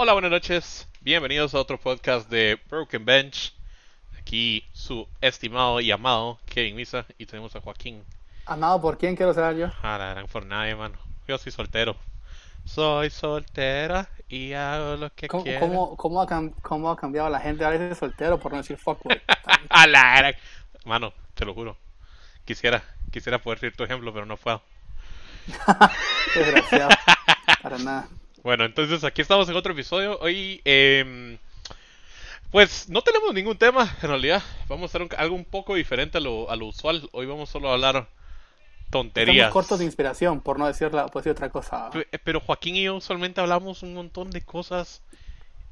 Hola, buenas noches. Bienvenidos a otro podcast de Broken Bench. Aquí su estimado y amado Kevin Misa y tenemos a Joaquín. ¿Amado por quién quiero ser yo? Ah, la gran por nadie, mano. Yo soy soltero. Soy soltera y hago lo que ¿Cómo, quiero. cómo, cómo ha, cómo ha cambiado la gente ahora es soltero por no decir fuckboy? A la gran- Mano, te lo juro. Quisiera, quisiera poder ser tu ejemplo, pero no puedo. Desgraciado. Para nada. Bueno, entonces aquí estamos en otro episodio. Hoy, eh, pues no tenemos ningún tema en realidad. Vamos a hacer un- algo un poco diferente a lo, a lo usual. Hoy vamos solo a hablar tonterías. Estamos cortos de inspiración, por no decir, la, por decir otra cosa. Pe- Pero Joaquín y yo usualmente hablamos un montón de cosas.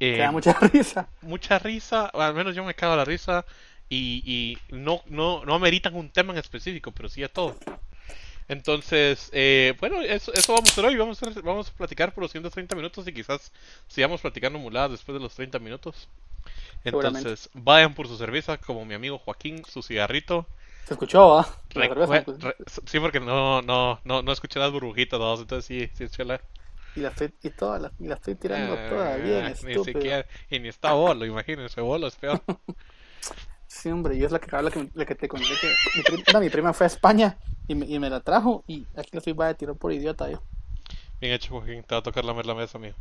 eh, Que da mucha risa. mucha risa, o al menos yo me cago en la risa. Y, y no, no, no ameritan un tema en específico, pero sí a todo. Entonces, eh, bueno, eso, eso vamos a hacer hoy. Vamos a, hacer- vamos a platicar por los 130 minutos y quizás sigamos platicando muladas después de los 30 minutos. Entonces, vayan por su cerveza, como mi amigo Joaquín, su cigarrito. Se escuchó, ¿ah? Pues. sí, porque no, no, no, no escuché las burbujitas, ¿no? entonces sí, sí, chela. Y la estoy, y toda la, y la estoy tirando Ah, toda bien, ni estúpido. siquiera, y ni está bolo, imagínense, bolo es peor. Sí, hombre, yo es la que, la que, la que te conté que mi, prim- no, mi prima fue a España y me, y me la trajo y aquí la estoy va a tirar por idiota yo. Bien hecho, Joaquín, te va a tocar lamer la mesa, mío.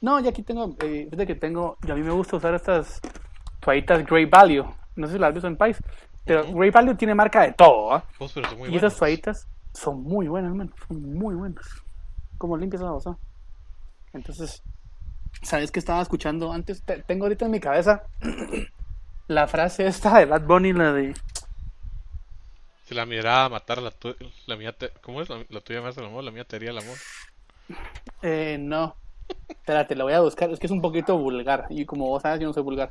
No, ya aquí tengo, eh, fíjate que tengo, y a mí me gusta usar estas toallitas Great Value. No sé si las has visto en país, pero Ujú. Great Value tiene marca de todo, ¿ah? Y buenos. esas toallitas son muy buenas, man, son muy buenas. Como limpias esa cosa. Entonces, ¿sabes qué estaba escuchando antes? Te- tengo ahorita en mi cabeza la frase esta de Bad Bunny, la de... Si la mirada matar la, tu- la mía, te- ¿cómo es? La, la tuya me hace el amor, la mía te haría el amor. Eh, no. Espérate, la voy a buscar. Es que es un poquito vulgar. Y como vos sabes, yo no soy vulgar.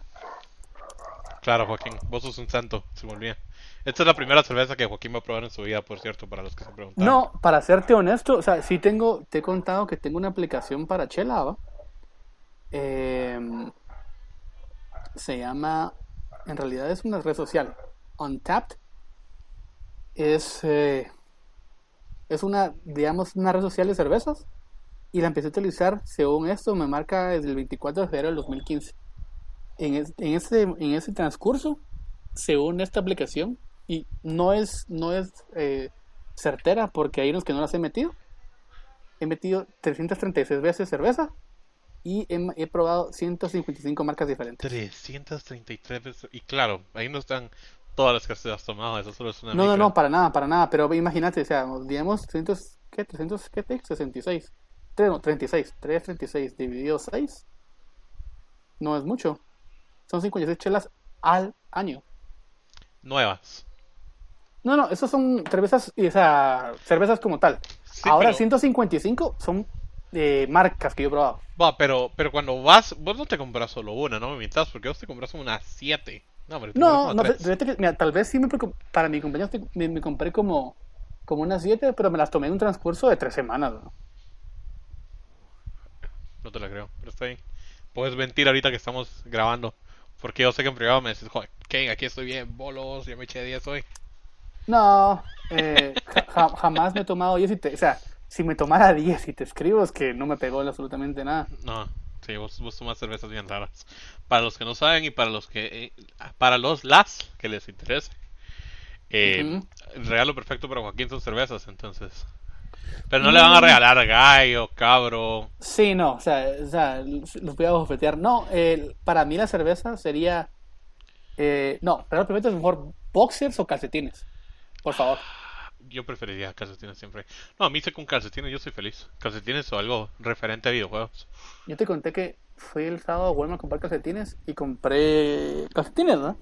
Claro, Joaquín, vos sos un santo, se me olvida. Esta es la primera cerveza que Joaquín va a probar en su vida, por cierto, para los que se preguntan. No, para serte honesto, o sea, sí tengo, te he contado que tengo una aplicación para chela, ¿va? Em, se llama, en realidad es una red social, Untapped. Es, eh, es una, digamos, una red social de cervezas. Y la empecé a utilizar, según esto, me marca desde el 24 de febrero del 2015. En, es- en, ese, en ese transcurso, según esta aplicación, y no es, no es eh, certera porque hay unos que no las he metido. He metido 336 veces cerveza y he, he probado 155 marcas diferentes. 333 veces. Y claro, ahí no están todas las que se has tomado, eso solo es una No, no, no, para nada, para nada. Pero imagínate, o sea, digamos 300, ¿qué? 300, ¿qué? te? 66. 3, no, 36. 336 dividido 6. No es mucho. Son 56 chelas al año. Nuevas. No, no, esos son cervezas, y, o sea, cervezas como tal. Sí, Ahora pero- 155 son eh, marcas que yo he probado. Va, pero, pero cuando vas, vos no te compras solo una, no me mientas, porque vos te compras unas 7. No, pero No, no, tres. fíjate que, mira, tal vez sí me, para mi cumpleaños me, me compré como, como unas 7, pero me las tomé en un transcurso de 3 semanas. ¿no? No te la creo, pero está bien. Puedes mentir ahorita que estamos grabando. Porque yo sé que en privado me decís, joder, Ken, aquí estoy bien, bolos, ya me eché 10 hoy. No, eh, ja- jamás me he tomado 10 y te, o sea, si me tomara 10 y te escribo es que no me pegó absolutamente nada. No, sí, vos, vos tomas cervezas bien raras. Para los que no saben y para los que, eh, para los las que les interese. Eh. El regalo perfecto para Joaquín son cervezas, entonces. Pero no le van a regalar gallo, cabro. Sí, no, o sea, o sea, los voy a bofetear. No, eh, para mí la cerveza sería, eh, no, pero primero es mejor boxers o calcetines, por favor. Yo preferiría calcetines siempre. No, a mí sé con calcetines yo soy feliz. Calcetines o algo referente a videojuegos. Yo te conté que fui el sábado a Walmart a comprar calcetines y compré calcetines, ¿no?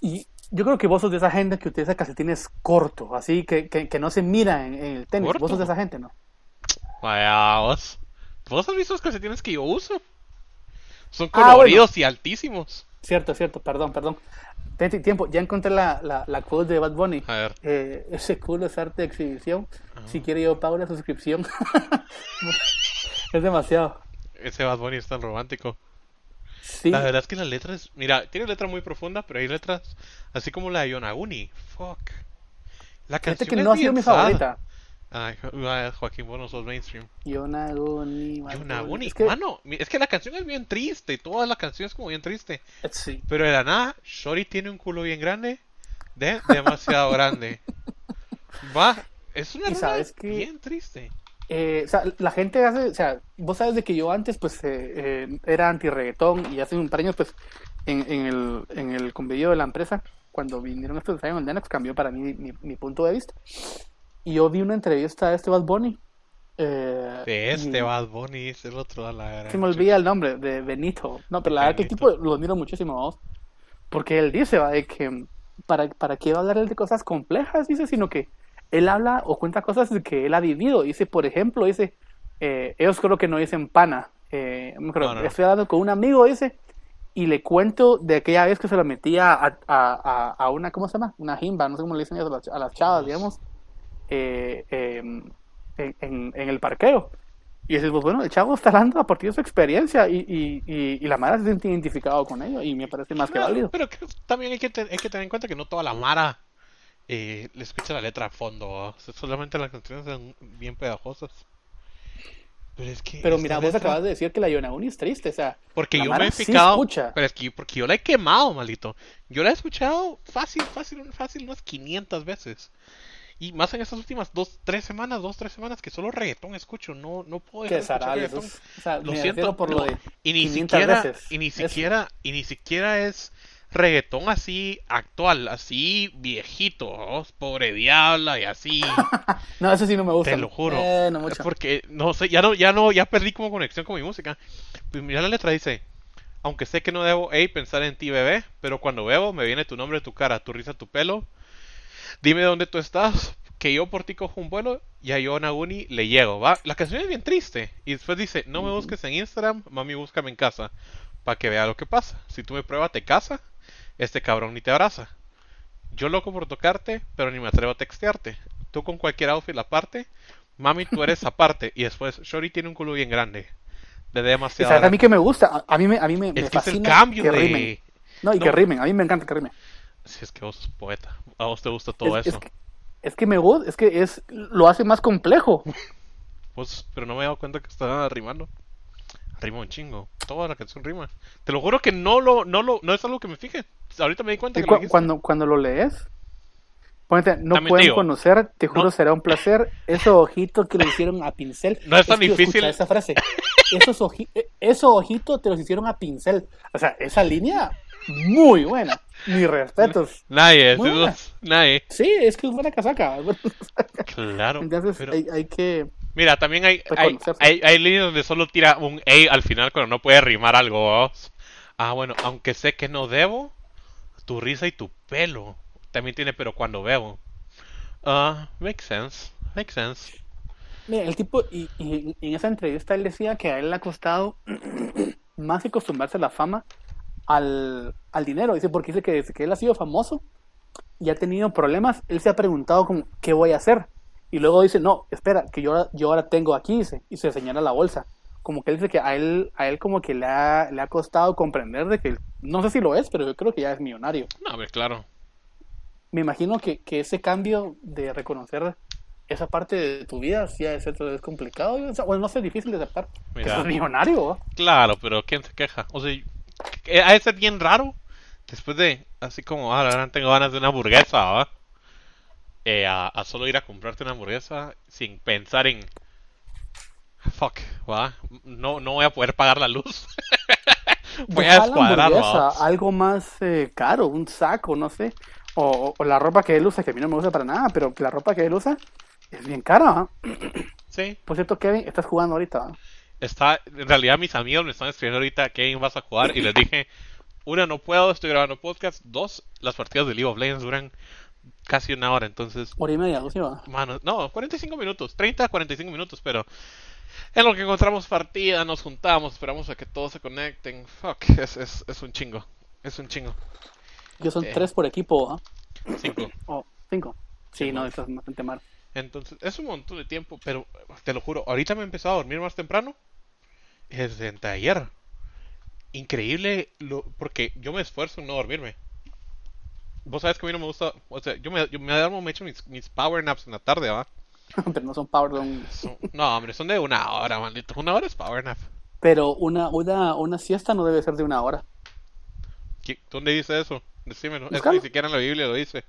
Y yo creo que vos sos de esa gente que utiliza calcetines cortos, así que, que, que no se mira en, en el tenis. ¿Corto? Vos sos de esa gente, ¿no? Vaya, vos. ¿Vos has visto los calcetines que yo uso? Son Ah, coloridos y altísimos. Cierto, cierto, perdón, perdón. Tiempo, ya encontré la, la, la quote de Bad Bunny. A ver. Eh, ese culo es arte de exhibición. Si quiere yo pago la suscripción. es demasiado. Ese Bad Bunny es tan romántico. Sí, La verdad es que la letra es. Mira, tiene letra muy profunda, pero hay letras así como la de Yonaguni. Fuck. La canción que es no ha sido mi favorita. Ay, Joaquín, vos no sos mainstream. Yonaguni. Yonaguni, Es que, mano, es que la canción es bien triste, toda la canción es como bien triste. sí. Pero de la nada, Shorty tiene un culo bien grande, de demasiado grande. Va, es una sabes que- bien triste. Eh, o sea, la gente hace, o sea, vos sabes de que yo antes pues eh, eh, era anti-reggaetón y hace un par de años pues en, en el, en el convenio de la empresa, cuando vinieron estos ensayos en el cambió para mí mi, mi punto de vista. Y yo vi una entrevista de este Bad Bunny. eh, De este y- Bad Bunny es el otro a la gran Se me olvida el nombre, de Benito. No, pero la verdad que el tipo lo admiro muchísimo, vamos. Porque él dice, va, de que para, para qué va a hablar él de cosas complejas, dice, sino que él habla o cuenta cosas de que él ha vivido. Dice, por ejemplo, dice, eh, ellos creo que no dicen pana. Eh, No, no, no. Estoy hablando con un amigo, dice, y le cuento de aquella vez que se lo metía a, a, a, a una, ¿cómo se llama? Una jimba, no sé cómo le dicen ellos a las, a las chavas, digamos, eh, eh, en, en, en el parqueo. Y dices, pues bueno, el chavo está hablando a partir de su experiencia y, y, y, y la Mara se siente identificado con ello y me parece más que válido. Pero que también hay que, te- hay que tener en cuenta que no toda la Mara eh, le escucha la letra a fondo. ¿va? O sea, solamente las canciones son bien pegajosas. Pero es que. Pero mira, vos letra- acabas de decir que la Yonaguni es triste, o sea, Porque yo me he picado. pero es que porque yo la he quemado, maldito. Yo la he escuchado fácil, fácil, fácil, unas 500 veces. Y más en estas últimas dos, tres semanas, dos, tres semanas que solo reggaetón escucho. No, no puedo dejar de escuchar Sarales, reggaetón. o sea, Lo siento por no, lo de y ni 500 siquiera veces. y ni Eso. siquiera y ni siquiera es reggaetón así actual así viejito ¿no? pobre diabla y así No, eso sí no me gusta. te lo juro Eh, no es mucho. porque no sé ya no ya no ya perdí como conexión con mi música pues mira la letra dice aunque sé que no debo hey, pensar en ti bebé pero cuando bebo me viene tu nombre tu cara tu risa tu pelo dime dónde tú estás que yo por ti cojo un vuelo y a yo Naguni le llego, ¿va? La canción es bien triste. Y después dice, no me busques en Instagram, mami, búscame en casa. Para que vea lo que pasa. Si tú me pruebas, te casa. Este cabrón ni te abraza. Yo loco por tocarte, pero ni me atrevo a textearte. Tú con cualquier outfit aparte. Mami, tú eres aparte. Y después, Shori tiene un culo bien grande. De demasiado. sabes, a mí que me gusta, a, a mí me, a mí me, me Es que es el fascina cambio que de... rimen. No, y No. que rimen, a mí me encanta que rimen. Si es que vos sos poeta. A vos te gusta todo es, eso. Es que, es que me gusta, es que es, lo hace más complejo. Pues, pero no me he dado cuenta que está rimando. Rima un chingo. Toda la canción rima. Te lo juro que no lo, no lo, no es algo que me fije. Ahorita me di cuenta que cu- lo cuando, cuando lo lees, ponete, no También pueden digo, conocer, te juro no- será un placer. Ese ojito que le hicieron a pincel. No es tan que, difícil. esa frase. Esos oji- eh, esos ojitos te los hicieron a pincel. O sea, esa línea, muy buena. Mis respetos. Nadie, nadie. Sí, es que es buena casaca. Claro. Entonces pero- hay, hay que. Mira, también hay, hay, hay, hay líneas donde solo tira un A al final cuando no puede rimar algo. Ah, bueno, aunque sé que no debo, tu risa y tu pelo. También tiene pero cuando bebo. Ah, makes sense. Makes sense. Mira, el tipo, y, y en esa entrevista él decía que a él le ha costado más que acostumbrarse a la fama al, al dinero. Dice, porque dice que desde que él ha sido famoso y ha tenido problemas, él se ha preguntado como, ¿qué voy a hacer? Y luego dice, no, espera, que yo, ahora- yo ahora tengo aquí, dice, y se señala la bolsa. Como que él dice que a él, a él como que le ha, le ha costado comprender de que, no sé si lo es, pero yo creo que ya es millonario. No, a ver, claro. Me imagino que, que ese cambio de reconocer esa parte de tu vida sí ha de ser vez complicado. o sea, bueno, no sé, difícil de aceptar. Que Mira. sos millonario. Claro, pero ¿quién se queja? O sea, ha de ser bien raro. Después de, así como, ah, ahora tengo ganas de una hamburguesa, ¿va? Eh, a, a solo ir a comprarte una hamburguesa sin pensar en, fuck, ¿va? No, no voy a poder pagar la luz. voy a descuadrar, algo más eh, caro, un saco, no sé. O la ropa que él usa, que a mí no me gusta para nada, pero la ropa que él usa es bien cara. ¿va? Sí, Por cierto, Kevin, estás jugando ahorita. ¿va? Está, en realidad mis amigos me están escribiendo ahorita Kevin vas a jugar y les dije, una, no puedo, estoy grabando podcast, dos, las partidas de League of Legends duran casi una hora, entonces Hora y media, ¿no? Va. Mano, no, 45 minutos, 30 a 45 minutos, pero en lo que encontramos partida, nos juntamos, esperamos a que todos se conecten. Fuck, es, es, es un chingo, es un chingo. Yo son Eh. tres por equipo, ¿va? Cinco. O cinco. Sí, Sí, no, estás bastante mal. Entonces, es un montón de tiempo, pero te lo juro, ahorita me he empezado a dormir más temprano. Desde ayer. Increíble, lo, porque yo me esfuerzo en no dormirme. Vos sabes que a mí no me gusta, o sea, yo me, yo me duermo, me echo mis, mis power naps en la tarde, ¿va? pero no son power. Son- no, hombre, son de una hora, maldito. Una hora es power nap. Pero una, una, una siesta no debe ser de una hora. ¿Qué- ¿Dónde dice eso? Decímelo. Eso ni siquiera en la Biblia lo dice.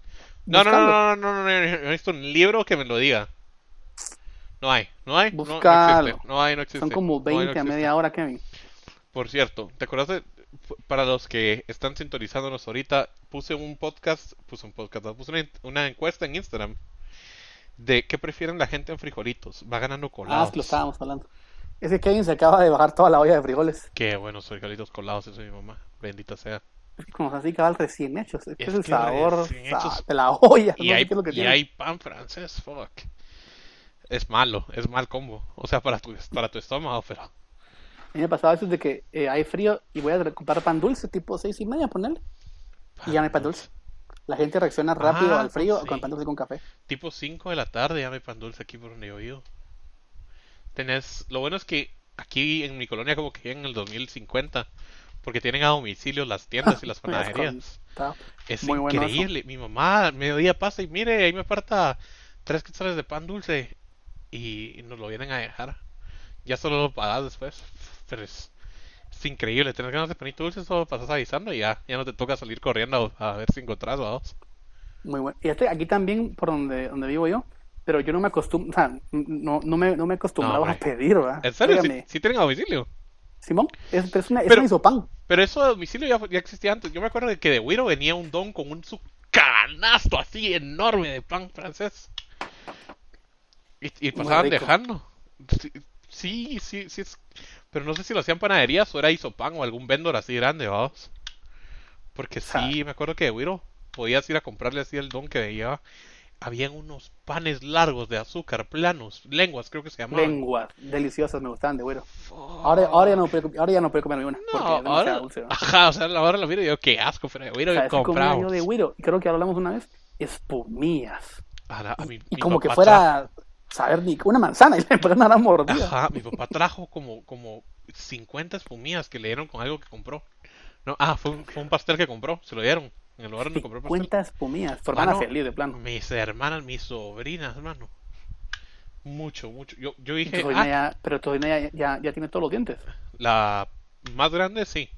No, no, no, no, no, no, no, no, no he visto un libro que me lo diga. No hay, no hay, no, no Búscalo. existe, no hay, no existe. Son como no hay, no 20 a media hora, Kevin. Por cierto, ¿te acuerdas de, para los que están sintonizándonos ahorita, puse un podcast, puse un podcast, no, puse una, una encuesta en Instagram de qué prefieren la gente en frijolitos. Va ganando Ah, colados. es que lo estábamos hablando. Es que Kevin se acaba de bajar toda la olla de frijoles. Qué buenos frijolitos colados, eso es mi mamá. Bendita sea. Es que como así cabal recién hechos. Es que Es es el sabor hechos. de la olla. Y, no sé hay, qué es lo que y tiene. hay pan francés, fuck. Es malo, es mal combo. O sea, para tu, para tu estómago, pero... A mí me pasaba eso de que eh, hay frío y voy a comprar pan dulce, tipo seis y media, ponerle. Y ya no hay pan dulce. La gente reacciona rápido Ah, al frío sí. con pan dulce con café. Tipo 5 de la tarde ya no hay pan dulce aquí por donde yo vivo. Tenés... Lo bueno es que aquí en mi colonia como que en el 2050. Porque tienen a domicilio las tiendas y las has panaderías. Es Muy bueno eso. increíble. Mi mamá al mediodía pasa y mire, ahí me aparta tres quetzales de pan dulce y, nos lo vienen a dejar. Ya solo lo pagas después. Pero es, es increíble. Tener ganas de panito dulce, solo pasas avisando y ya, ya no te toca salir corriendo a, a ver si encontrás vamos. Muy bueno. Y este, aquí también, por donde, donde vivo yo, pero yo no me acostumbro, o sea, no, no me, no me acostumbraba No, a pedir, ¿verdad? ¿En serio? Dígame, ¿Sí, sí tienen a domicilio? Simón, es, es una, es Pero- isopan. Pero eso a domicilio ya, ya existía antes. Yo me acuerdo de que de Wiro venía un don con un su canasto así enorme de pan francés. Y, y pasaban dejando. Sí, sí, sí, es- Pero no sé si lo hacían panaderías o era Isopan o algún vendor así grande, vamos. Porque sí, me acuerdo que de Wiro podías ir a comprarle así el don que veía. Habían unos panes largos de azúcar, planos, lenguas creo que se llamaban. Lenguas deliciosas me gustaban de güero. Ahora, ahora, ya no puedo, ahora ya no puedo comer una, porque No, ahora, dulce. ¿no? ajá, o sea, ahora lo miro y digo, qué asco, pero de Wiro ¿Sabes qué comía compramos. yo de güiro? Y creo que hablamos una vez, espumillas. A la- a mi- Y como que fuera, saber, ni una manzana y le empezaron a mordida. Ajá, mi papá trajo como, como 50 espumillas que le dieron con algo que compró. No, ah, fue un, fue un pastel que compró, se lo dieron. En el lugar donde compró el pastel. 50 espumillas. Tu hermana Mano, feliz de plano. Mis hermanas, mis sobrinas, hermano. Mucho, mucho. Yo, yo dije, tu ah, ya- pero tu sobrina ya, ya, ya tiene todos los dientes. la más grande, sí.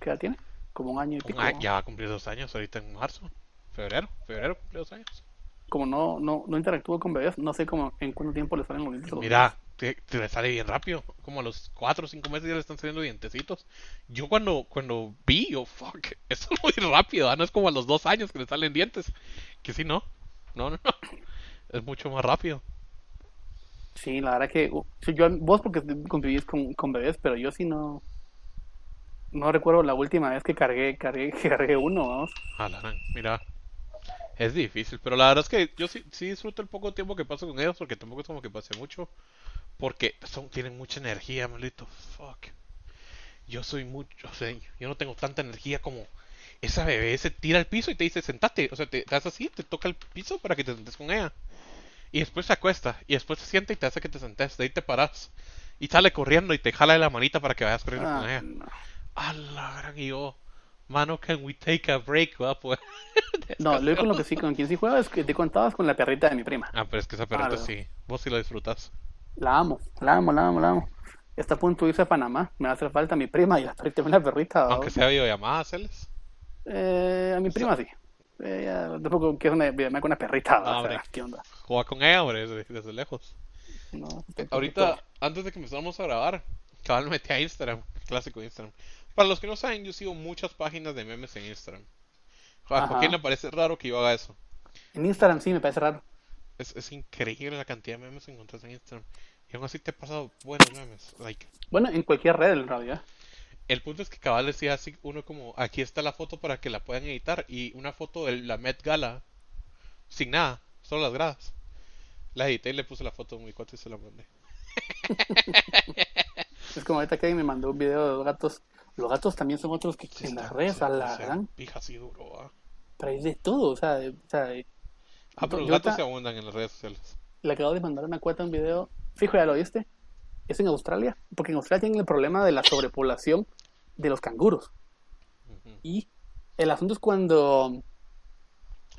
¿Qué edad tiene? Como un año y Un pico. año- ya va a cumplir dos años ahorita en marzo. Febrero, febrero cumple dos años. Como no, no, no interactúo con bebés, no sé cómo, en cuánto tiempo le salen los dientes. Mira, te, te le sale bien rápido. Como a los 4 o 5 meses ya le están saliendo dientecitos. Yo cuando, cuando vi, yo, fuck, eso es muy rápido. ¿ah? No es como a los 2 años que le salen dientes. Que sí, no. No, no, no. Es mucho más rápido. Sí, la verdad que sí, yo, vos porque convivís con, con bebés, pero yo sí no no recuerdo la última vez que cargué cargué, cargué uno, vamos. A la gran, mira. Es difícil, pero la verdad es que yo sí, sí disfruto el poco tiempo que paso con ellos porque tampoco es como que pase mucho. Porque son, tienen mucha energía, maldito. Fuck. Yo soy mucho, o sea, yo no tengo tanta energía como esa bebé se tira al piso y te dice sentate. O sea, te, hace así, te toca el piso para que te sentes con ella. Y después se acuesta y después se sienta y te hace que te sentes. De ahí te paras. Y sale corriendo y te jala de la manita para que vayas corriendo con Ah, ella. no. A la gran y yo. Mano, can we take a break, va? Pues. No, luego con lo que sí, con quien sí juego es que te contabas con la perrita de mi prima. Ah, pero es que esa perrita Claro. sí. Vos sí la disfrutas. La amo, la amo, la amo, la amo. Está a punto de irse a Panamá. Me va a hacer falta mi prima y la perrita, la perrita. Aunque sea videollamada, hacerles. Eh, a mi prima sí. Ella tampoco quiero una videollamada con una perrita. No, o sea. ¿Qué onda? Juega con ella, hombre, desde, desde lejos. No, Eh, Ahorita, antes de que empezáramos a grabar, cabal me metí a Instagram, clásico de Instagram. Para los que no saben, yo sigo muchas páginas de memes en Instagram. A. Joaquín le parece raro que yo haga eso. En Instagram sí me parece raro. Es, es increíble la cantidad de memes que encuentras en Instagram. Y aún así te he pasado buenos memes. Like, Bueno, en cualquier red en realidad. el punto es que cabal decía así, uno como, aquí está la foto para que la puedan editar. Y una foto de la Met Gala, sin nada, solo las gradas. La edité y le puse la foto de mi cuate y se la mandé. Es como ahorita que me mandó un video de dos gatos. Los gatos también son otros que en las redes sí, a la sí, gran. Pija así duro, ¿va? Pero hay de todo, o sea, o sea, de- Ah, pero los gatos se abundan en las redes sociales. le acabo de mandar una cuenta un video. Fijo, ya lo viste. Es en Australia. Porque en Australia tienen el problema de la sobrepoblación de los canguros. Y el asunto es cuando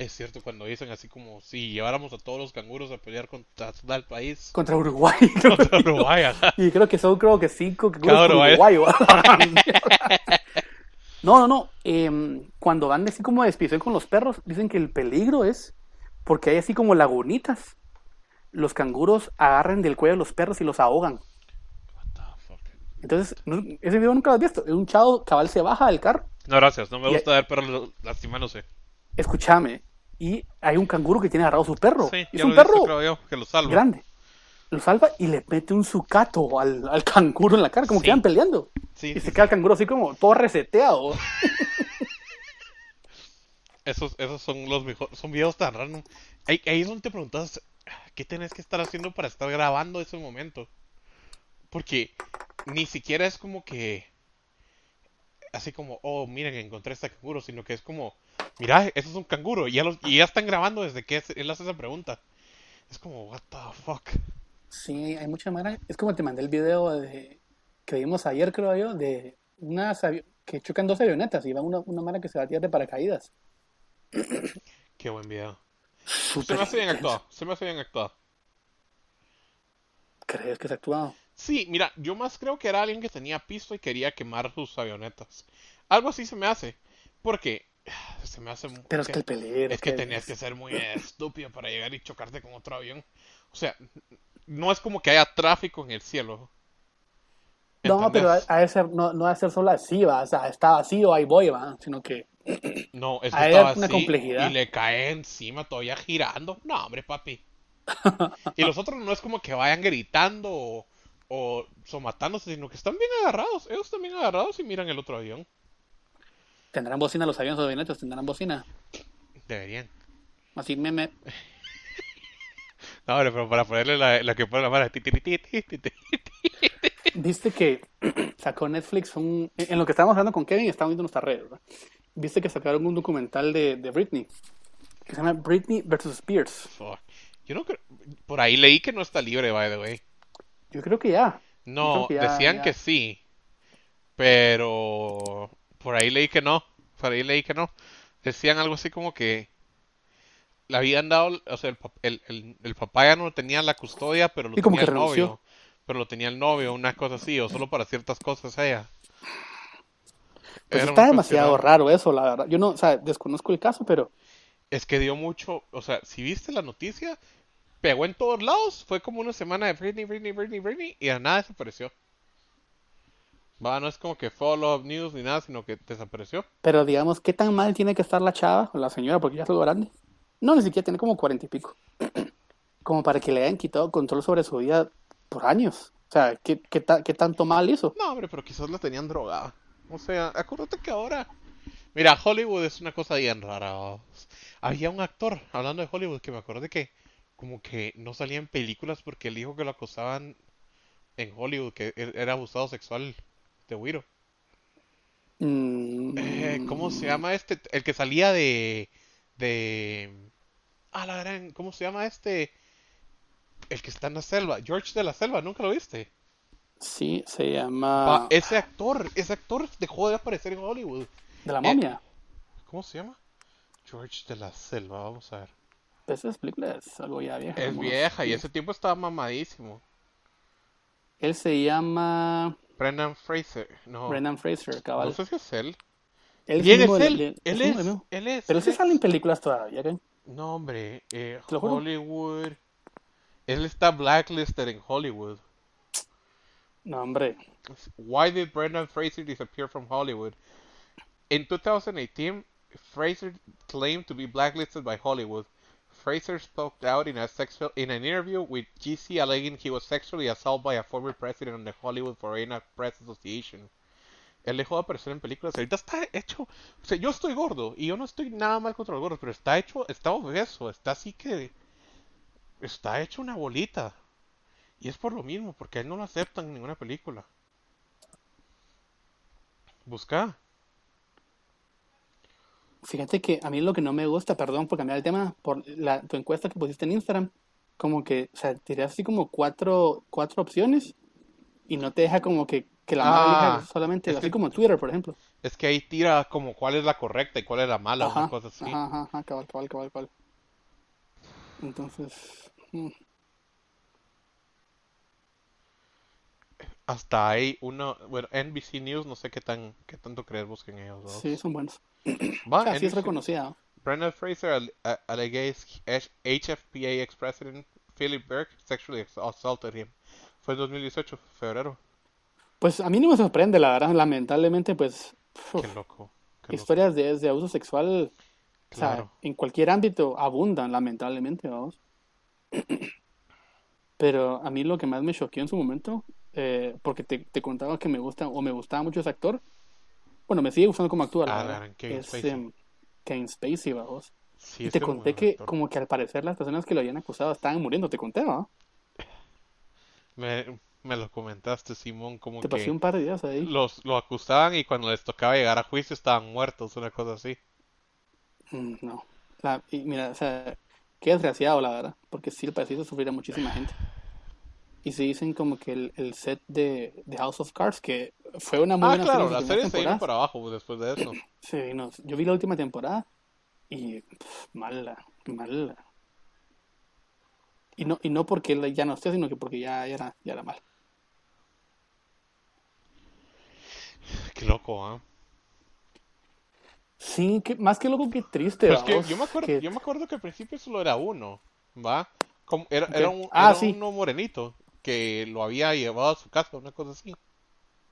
Es cierto, cuando dicen así como si lleváramos a todos los canguros a pelear contra todo el país. Contra Uruguay. Contra Uruguay, ajá. Y creo que son, creo que cinco canguros Cada por Uruguay. Uruguay. ¿va? no, no, no. em, cuando van así como de expedición con los perros, dicen que el peligro es porque hay así como lagunitas. Los canguros agarran del cuello a los perros y los ahogan. Entonces, ese video nunca lo has visto. Es un chavo, cabal se baja del carro. No, gracias, no me Y- gusta ver perros lastimándose. Escúchame. Y hay un canguro que tiene agarrado su perro. Sí, es un visto, perro creo yo, que lo salva. grande. Lo salva y le mete un sucato al, al canguro en la cara, como Sí. que iban peleando. Sí, Y se queda el canguro así como todo reseteado. Esos, esos son los mejores, son videos tan random. Ahí, ahí es donde te preguntas, ¿qué tenés que estar haciendo para estar grabando ese momento? Porque ni siquiera es como que, así como, oh, miren, encontré este canguro, sino que es como, mira, eso es un canguro, y ya, los- y ya están grabando desde que es- él hace esa pregunta. Es como, what the fuck. Sí, hay mucha mara. Es como te mandé el video de, que vimos ayer, creo yo, de unas que chocan dos avionetas y va una, una mara que se va a tirar de paracaídas. Qué buen video. Se me hace bien intenso. actuado, se me hace bien actuado. ¿Crees que es actuado? Sí, mira, yo más creo que era alguien que tenía pisto y quería quemar sus avionetas. Algo así se me hace. Porque se me hace... Pero es que el peligro. es que tenías que ser muy estúpido para llegar y chocarte con otro avión. O sea, no es como que haya tráfico en el cielo. No, pero ¿Entendés? de ser, no, no de ser solo así, va. O sea, está vacío, ahí voy, va. Sino que No, es que hay estaba una así complejidad. y le cae encima todavía girando. No, hombre, papi. Y los otros no es como que vayan gritando o, o somatándose, sino que están bien agarrados. Ellos están bien agarrados y miran el otro avión. Tendrán bocina los aviones o avionetas, tendrán bocina. Deberían. Así meme. No, pero para ponerle la, la que pone la ti. Viste que sacó Netflix un... En lo que estábamos hablando con Kevin, estábamos viendo nuestras redes, ¿verdad? Viste que sacaron un documental de, de Britney. Que se llama Britney vs. Spears. Fuck. Yo no creo. Por ahí leí que no está libre, by the way. Yo creo que ya. No, que ya- decían ya. que sí. Pero. Por ahí leí que no. Por ahí leí que no. Decían algo así como que. Le habían dado. O sea, el, el, el, el papá ya no tenía la custodia, pero lo Y como tenía que el renunció. novio. Pero lo tenía el novio, una cosa así, o solo para ciertas cosas ella. Pues Era está demasiado raro eso, la verdad. Yo no, o sea, desconozco el caso, pero Es que dio mucho, o sea, si viste la noticia, pegó en todos lados, fue como una semana de Britney, Britney, Britney, Britney, y a nada desapareció. Va, no es como que follow-up news ni nada, sino que desapareció. pero digamos, ¿qué tan mal tiene que estar la chava o la señora? Porque ya es algo grande. No, ni siquiera tiene como cuarenta y pico. Como para que le hayan quitado control sobre su vida por años. O sea, ¿qué, qué, ta- qué tanto mal hizo? No, hombre, pero quizás la tenían drogada. O sea, acuérdate que ahora... Mira, Hollywood es una cosa bien rara. Había un actor, hablando de Hollywood, que me acordé que como que no salía en películas porque el hijo que lo acosaban en Hollywood, que era abusado sexual de Wiro. Mm, Eh, ¿cómo se llama este? El que salía de... de... Ah, la gran... ¿Cómo se llama este? El que está en la selva. George de la selva, ¿nunca lo viste? Sí, se Ah, llama... ese actor, ese actor dejó de aparecer en Hollywood. De la momia. ¿Cómo se llama? George de la selva, vamos a ver. Esa película es algo ya vieja. Es vieja y ese tiempo estaba mamadísimo. Él se llama Brendan Fraser. No, Brendan Fraser, cabal. no sé si es él. Él es él. Él es. Él es. Pero él sí salen películas todavía, ¿qué? No, hombre. eh. Hollywood. Él está blacklisted en Hollywood. No, hombre. Why did Brendan Fraser disappear from Hollywood? In 2018, Fraser claimed to be blacklisted by Hollywood. Fraser spoke out in a sexual in an interview with GC alleging he was sexually assaulted by a former president of the Hollywood Foreign Press Association. Él dejó de aparecer en películas. Ahorita está hecho. O sea, yo estoy gordo y yo no estoy nada mal contra los gordos, pero está hecho, está obeso, está así que. Está hecho una bolita. Y es por lo mismo, porque a él no lo aceptan en ninguna película. Busca. Fíjate que a mí lo que no me gusta, perdón por cambiar el tema, por la, tu encuesta que pusiste en Instagram, como que, o sea, tiré así como cuatro, cuatro opciones y no te deja como que Que la mala Ah, elija solamente, así que- como Twitter, por ejemplo. Es que ahí tira como cuál es la correcta y cuál es la mala, Ajá, una cosa así. ajá, ajá, ajá, cabal, cabal, cabal, cabal. Entonces, mm, Hasta ahí uno, bueno, NBC News, no sé qué tan, qué tanto crees vos que en ellos, ¿no? sí, son buenos. Va, es NBC reconocida. ¿no? Brendan Fraser a- alleges HFPA ex-president Philip Burke sexually ass- assaulted him. Fue en 2018, febrero. Pues a mí no me sorprende, la verdad. Lamentablemente, pues, uf, Qué loco. qué loco. historias de, de abuso sexual, o sea, Claro. en cualquier ámbito abundan, lamentablemente, vamos. Pero a mí lo que más me choqueó en su momento, eh, porque te, te contaba que me gusta o me gustaba mucho ese actor, bueno, me sigue gustando como actúa, la Ah, verdad, Kevin es Spacey. em, Kevin Spacey, vamos. Sí, Y te conté que actor. como que al parecer las personas que lo habían acusado estaban muriendo, te conté, ¿no? Me, me lo comentaste, Simón, como Te pasé que un par de días ahí. los lo acusaban y cuando les tocaba llegar a juicio estaban muertos, una cosa así. Mm, No. La- y mira, o sea, qué desgraciado, la verdad, porque sí le pareció sufrir a muchísima gente. Y se dicen como que el, el set de, de House of Cards, que fue una muy Ah, buena claro, serie en la sus serie primeras se vino para abajo después de eso. Sí, no, yo vi la última temporada y pff, mala, mala. Y no, y no porque ya no esté, sino que porque ya, ya era, ya era mal. Qué loco, ¿ah? Sí, que, más que loco que triste, Pero es que vamos, yo me acuerdo, que- yo me acuerdo que al principio solo era uno, ¿va? Como, era, era, un, Ah, era sí. uno morenito que lo había llevado a su casa, una cosa así.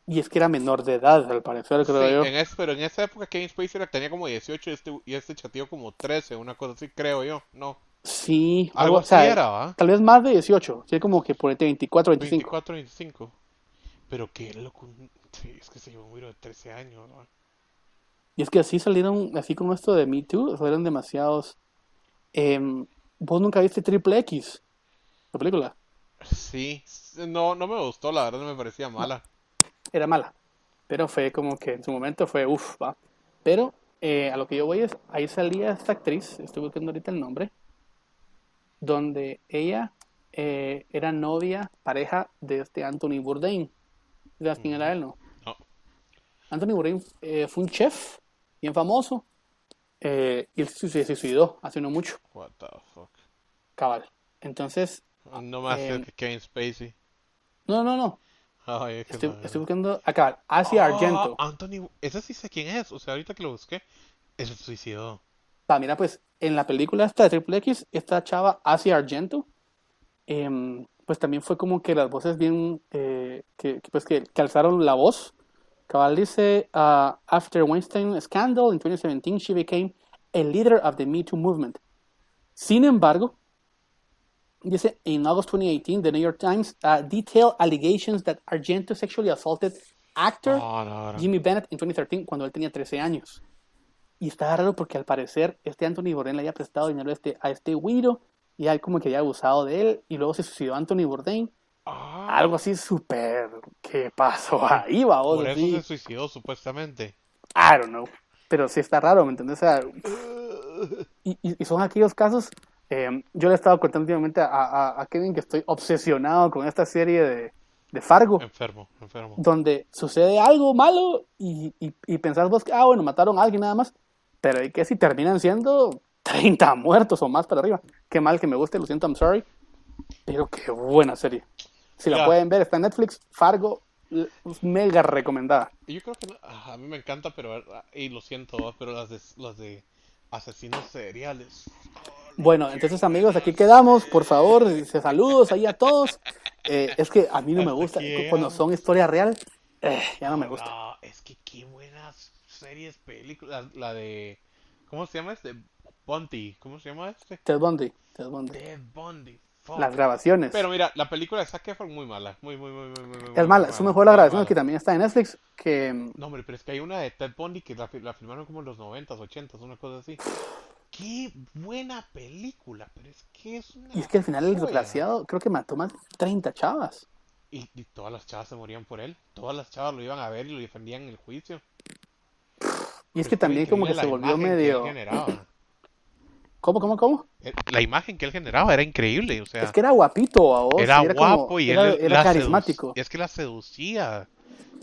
Y es que era menor de edad, al parecer, creo Sí, yo. en es- pero en esa época Kevin Spacey era- tenía como 18 y este, y este chatío como 13, una cosa así, creo yo. No, Sí, algo o así sea, era, ¿va? Tal vez más de 18, sí, como que por el 24, 25. 24, 25. Pero qué loco. Sí, es que se llevó un güiro de 13 años, ¿va? Y es que así salieron, así como esto de Me Too, salieron demasiados. em, ¿Vos nunca viste Triple X? La película. Sí, no, no me gustó, la verdad me parecía mala. Era mala. Pero fue como que en su momento fue uff, va. Pero eh, a lo que yo voy es, ahí salía esta actriz, estoy buscando ahorita el nombre, donde ella eh, era novia, pareja de este Anthony Bourdain. ¿Sabes quién era él, no? No. Anthony Bourdain eh, fue un chef bien famoso y él se suicidó hace no mucho, What the fuck. cabal. Entonces, No más Eh, que Kevin Spacey. no, no, no. Ay, es que Estoy, no. estoy buscando acá, Asia Argento. Ah, Anthony, ese sí sé quién es. O sea, ahorita que lo busqué, ese se suicidó. Ah, mira, pues en la película esta de Triple X, esta chava Asia Argento, em, pues también fue como que las voces bien, eh, que, que, pues que, que alzaron la voz. Cabal dice, uh, after Weinstein scandal in 2017, she became a leader of the Me Too movement. Sin embargo, dice, in August 2018, the New York Times uh, detailed allegations that Argento sexually assaulted actor no, no. Jimmy Bennett en 2013 cuando él tenía 13 años. Y está raro porque al parecer este Anthony Bourdain le había prestado dinero a este, a este güiro y él como que había abusado de él y luego se suicidó Anthony Bourdain. Ah, Algo así súper... ¿Qué pasó ahí, vamos? por eso Así. se suicidó, supuestamente. I don't know. Pero sí está raro, ¿me entiendes? O sea, y- y son aquellos casos... eh, yo le he estado contando últimamente a, a- a Kevin que estoy obsesionado con esta serie de, de Fargo. Enfermo, enfermo. donde sucede algo malo y, y, y pensás vos que, ah, bueno, mataron a alguien nada más, pero ¿y qué si terminan siendo 30 muertos o más para arriba? Qué mal que me guste, lo siento, I'm sorry, pero qué buena serie. Si la Ya. pueden ver, está en Netflix, Fargo, l- mega recomendada. Yo creo que ah, a mí me encanta, pero ah, y lo siento, ah, pero las de las de asesinos seriales. Bueno, entonces amigos, aquí quedamos, por favor, saludos ahí a todos. Eh, es que a mí no me gusta, cuando son historia real, eh, ya no me gusta. No, es que qué buenas series, películas. La, la de ¿cómo se llama este? Bundy, ¿cómo se llama este? Ted 'Bundy, Ted Bundy. Ted Bundy. fuck. Las grabaciones. Pero mira, la película de Zac Efron muy mala, muy muy muy muy muy, Es mala, es mejor la grabación que también está en Netflix, que No, hombre, pero es que hay una de Ted Bundy que la, la filmaron como en los 90s, 80s, una cosa así. Qué buena película, pero es que es una Y es que al final el desgraciado creo que mató más de 30 chavas. Y, y todas las chavas se morían por él. Todas las chavas lo iban a ver y lo defendían en el juicio. Y es que también como que se volvió medio... ¿Cómo, cómo, cómo? Eh, La imagen que él generaba era increíble, o sea, Es que era guapito a vos. era guapo y era, él era carismático. seduc- Es que la seducía.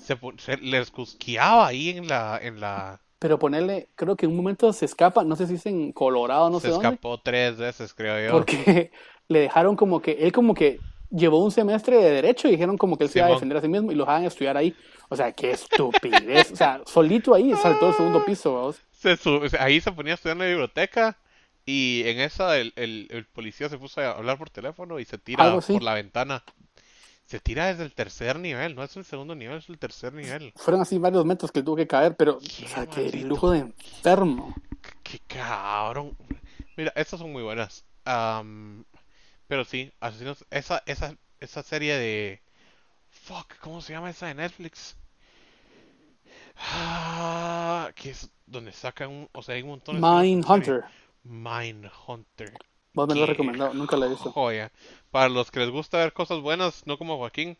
Se, se les cusqueaba ahí en la, en la, Pero ponerle, creo que en un momento se escapa, no sé si es en Colorado, no se sé dónde, escapó tres veces, creo yo. porque le dejaron como que, él como que llevó un semestre de derecho y dijeron como que él se iba a defender a sí mismo y lo dejaban estudiar ahí. O sea, qué estupidez. O sea, solito ahí saltó el segundo piso, vamos. Se ahí se ponía a estudiar en la biblioteca y en esa el, el, el policía se puso a hablar por teléfono y se tira por la ventana. Se tira desde el tercer nivel, no es el segundo nivel, es el tercer nivel. Fueron así varios metros que tuvo que caer, pero, Qué o sea, maldito. lujo de enfermo. Qué cabrón. Mira, estas son muy buenas. Am, pero sí, asesinos, esa, esa, esa serie de... Fuck, ¿cómo se llama esa de Netflix? Ah, que es donde sacan un, o sea, hay un montón de... Mindhunter. Mindhunter. Vos me lo has recomendado, nunca la he visto. Joya. Para los que les gusta ver cosas buenas, no como Joaquín,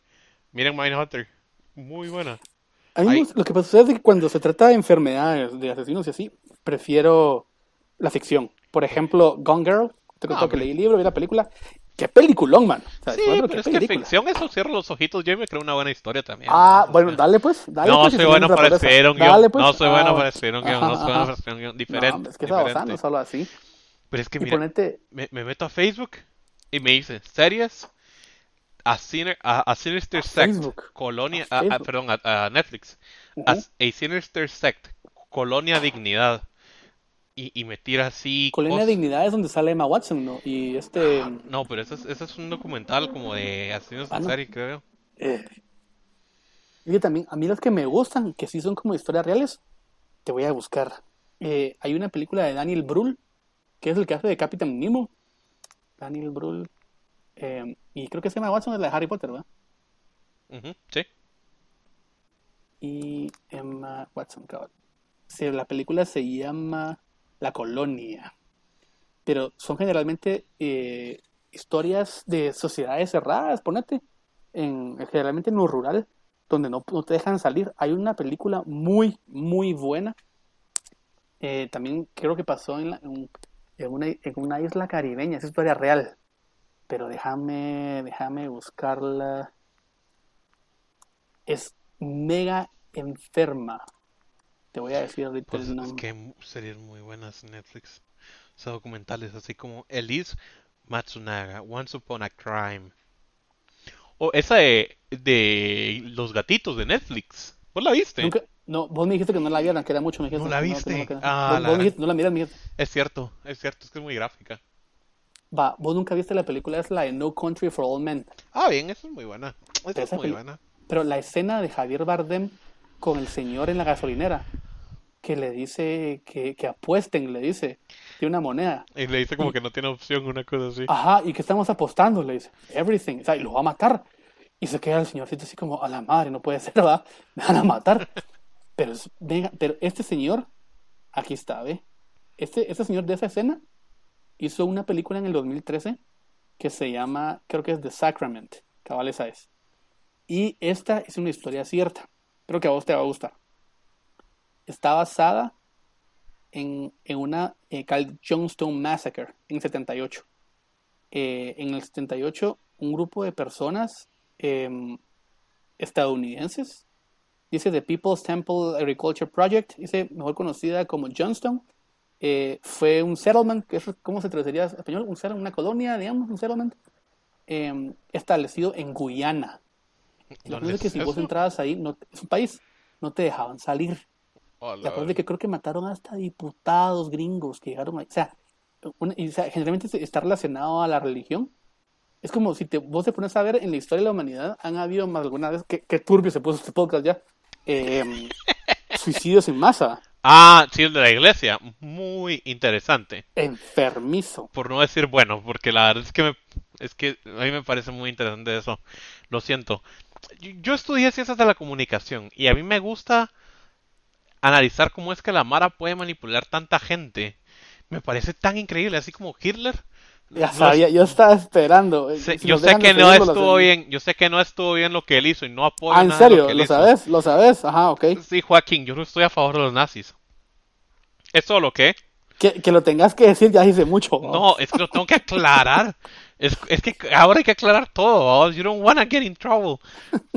miren Mindhunter. Muy buena. A mí lo que pasa es que cuando se trata de enfermedades, de asesinos y así, prefiero la ficción. Por ejemplo, Gone Girl, te contó que hombre. leí el libro, vi la película. ¡Qué peliculón, man! O sea, Sí, pero es que película. ficción, eso cierra los ojitos. Yo me creo una buena historia también. Ah, O bueno, dale pues, dale No pues. soy bueno para escribir un guion. Dale, pues. No soy bueno Ah, para escribir un guion. No soy bueno para escribir un guion. No, Diferente. es que está diferente. basando solo así. Pero es que mira, ponete, me, me meto a Facebook y me dice series a, Siner- a, a Sinister A Sect, Facebook. Colonia, A perdón, a, Netflix, a, a Sinister Sect, Colonia Dignidad. Y, y me tira así Colonia cosas- Dignidad es donde sale Emma Watson, ¿no? Y este... No, pero ese es, ese es un documental como de asesinos Ah, no. serie, creo. Eh, y también, a mí las que me gustan, que sí son como historias reales, te voy a buscar. Eh, hay una película de Daniel Brühl, que es el que hace de Capitán Nemo. Daniel Brühl. eh, y creo que se llama Watson, es la de Harry Potter, ¿verdad? Sí. Y Emma Watson, cabrón. Sí, la película se llama La Colonia. Pero son generalmente eh, historias de sociedades cerradas, ponete. En, generalmente en lo rural, donde no, no te dejan salir. Hay una película muy, muy buena. Eh, también creo que pasó en, la- en- en una, en una isla caribeña. Es historia real. Pero déjame, déjame buscarla. Es mega enferma. Te voy a decir ahorita Pues el es nombre. que hay series muy buenas en Netflix. O sea, documentales así como Elise Matsunaga, Once Upon a Crime. O esa de, de los gatitos de Netflix. ¿Vos la viste? Nunca- no, vos me dijiste que no la vieran, que era mucho. Me dijiste, ¿No la viste? que no, Ah, vos, la vos me gran- dijiste, no la miras, me dijiste. Es cierto, es cierto, es que es muy gráfica. Va, vos nunca viste la película, es la de No Country for All Men. Ah, bien, esa es muy buena. Esa es muy peli- buena. Pero la escena de Javier Bardem con el señor en la gasolinera, que le dice que, que apuesten, le dice, de una moneda. Y le dice como que no tiene opción, una cosa así. Ajá, ¿y que estamos apostando? Le dice, everything. O sea, y lo va a matar. Y se queda el señorcito así como, a la madre, no puede ser, ¿verdad? Me van a matar. Pero, pero este señor, aquí está, ¿ve? Este, este señor de esa escena hizo una película en el 2013 que se llama, creo que es The Sacrament, cabal esa es. Y esta es una historia cierta. Creo que a vos te va a gustar. Está basada en, en una eh, Cal Johnstone Massacre en el 78. Eh, en el 78, un grupo de personas em, estadounidenses, dice The People's Temple Agriculture Project, dice mejor conocida como Johnstone, eh, fue un settlement, que es cómo se traduciría en español, un settlement, una colonia, digamos, un settlement, em, establecido en Guyana. ¿Dónde cosa es que si vos entrabas ahí, no, es un país, no te dejaban salir. Oh, La cosa es de que creo que mataron hasta diputados gringos que llegaron ahí. O sea, una- y, o sea, generalmente está relacionado a la religión. Es como si te, vos te pones a ver en la historia de la humanidad, han habido más alguna vez, que, que turbio se puso este podcast ya, eh, suicidios en masa, Ah, sí, el de la iglesia. Muy interesante. enfermizo. Por no decir bueno, porque la verdad es que me, es que a mí me parece muy interesante eso. Lo siento. Yo, yo estudié ciencias de la comunicación y a mí me gusta analizar cómo es que la Mara puede manipular tanta gente. Me parece tan increíble, así como Hitler. Ya No sabía, yo estaba esperando. Si yo sé que no estuvo bien, yo sé que no estuvo bien lo que él hizo y no apoyo Ah, ¿en nada serio? lo que él ¿Lo hizo. sabes? ¿Lo sabes? Ajá, ok. Sí, Joaquín, yo no estoy a favor de los nazis. ¿Es todo lo que? Que, que lo tengas que decir ya dice mucho. No, es que lo tengo que aclarar. Es, es que ahora hay que aclarar todo, ¿vamos? You don't wanna get in trouble.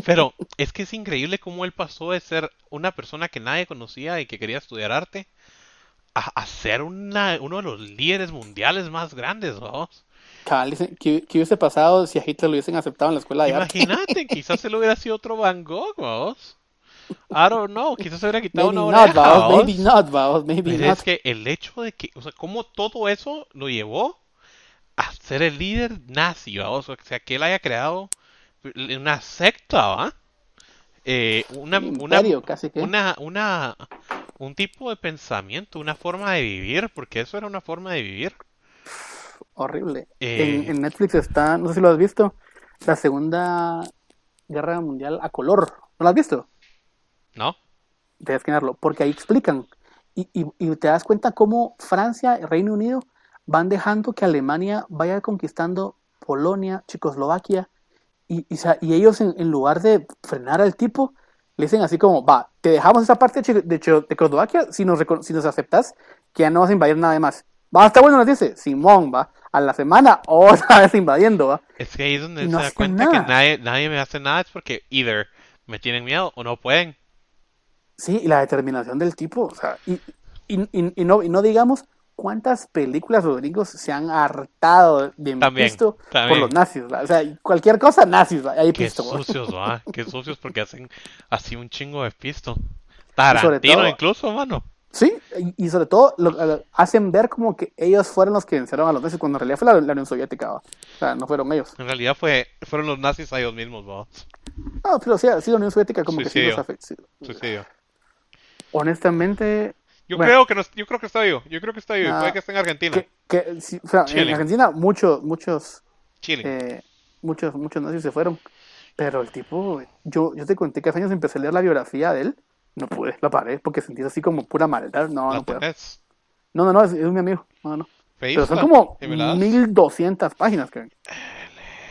Pero es que es increíble cómo él pasó de ser una persona que nadie conocía y que quería estudiar arte a, a ser una, uno de los líderes mundiales más grandes, dicen, ¿qué, qué hubiese pasado si a Hitler lo hubiesen aceptado en la escuela de? Imagínate, quizás él hubiera sido otro Van Gogh, ¿vamos? I don't know, quizás se hubiera quitado Maybe una not, oreja, ¿vamos? maybe not, maybe Pero not. es que el hecho de que, o sea, cómo todo eso lo llevó a ser el líder nazi, ¿vamos? O sea, que él haya creado una secta, ¿va? Eh, una, Un una, imperio, casi que. una, una, un tipo de pensamiento, una forma de vivir, porque eso era una forma de vivir. Horrible. Eh. En, en Netflix está, no sé si lo has visto, la Segunda Guerra Mundial a color. ¿No lo has visto? ¿No? Tienes que verlo, porque ahí explican. Y, y, y te das cuenta cómo Francia y Reino Unido van dejando que Alemania vaya conquistando Polonia, Checoslovaquia, y, y, y ellos en, en lugar de frenar al tipo, le dicen así como, va, te dejamos esa parte de, de de Checoslovaquia si nos, si nos aceptas que ya no vas a invadir nada más. Va, está bueno, nos dice, Simón, va, a la semana otra vez invadiendo, va. Es que ahí es donde no se da cuenta nada. que nadie, nadie me hace nada, es porque either me tienen miedo o no pueden. Sí, y la determinación del tipo, o sea, y, y, y- y no, y no digamos cuántas películas los gringos se han hartado de También, pisto por los nazis, ¿va? o sea, cualquier cosa nazis, ¿va? hay Qué pisto, ¿va? sucios, va. Qué sucios porque hacen así un chingo de pisto. Tarantino todo- incluso, mano. Sí, y, y sobre todo lo, lo- hacen ver como que ellos fueron los que vencieron a los nazis, cuando en realidad fue la, la Unión Soviética, ¿va? o sea, no fueron ellos. En realidad fue, fueron los nazis a ellos mismos, va. No, pero sí, sí, la Unión Soviética como que sí los afectó. Honestamente, Yo Bueno. creo que no, yo creo que está vivo. Yo creo que está vivo. Ah, Puede que esté en Argentina. que, que, sí, o sea, en. Argentina muchos, muchos Chile. eh, muchos, muchos nazis se fueron. Pero el tipo, yo, yo te conté que hace años empecé a leer la biografía de él. No pude, la paré porque sentí así como pura maldad. No, ¿La no? No, no, no, es, es mi amigo. No, no. Pero son como ¿Sí me la das? 1200 páginas, que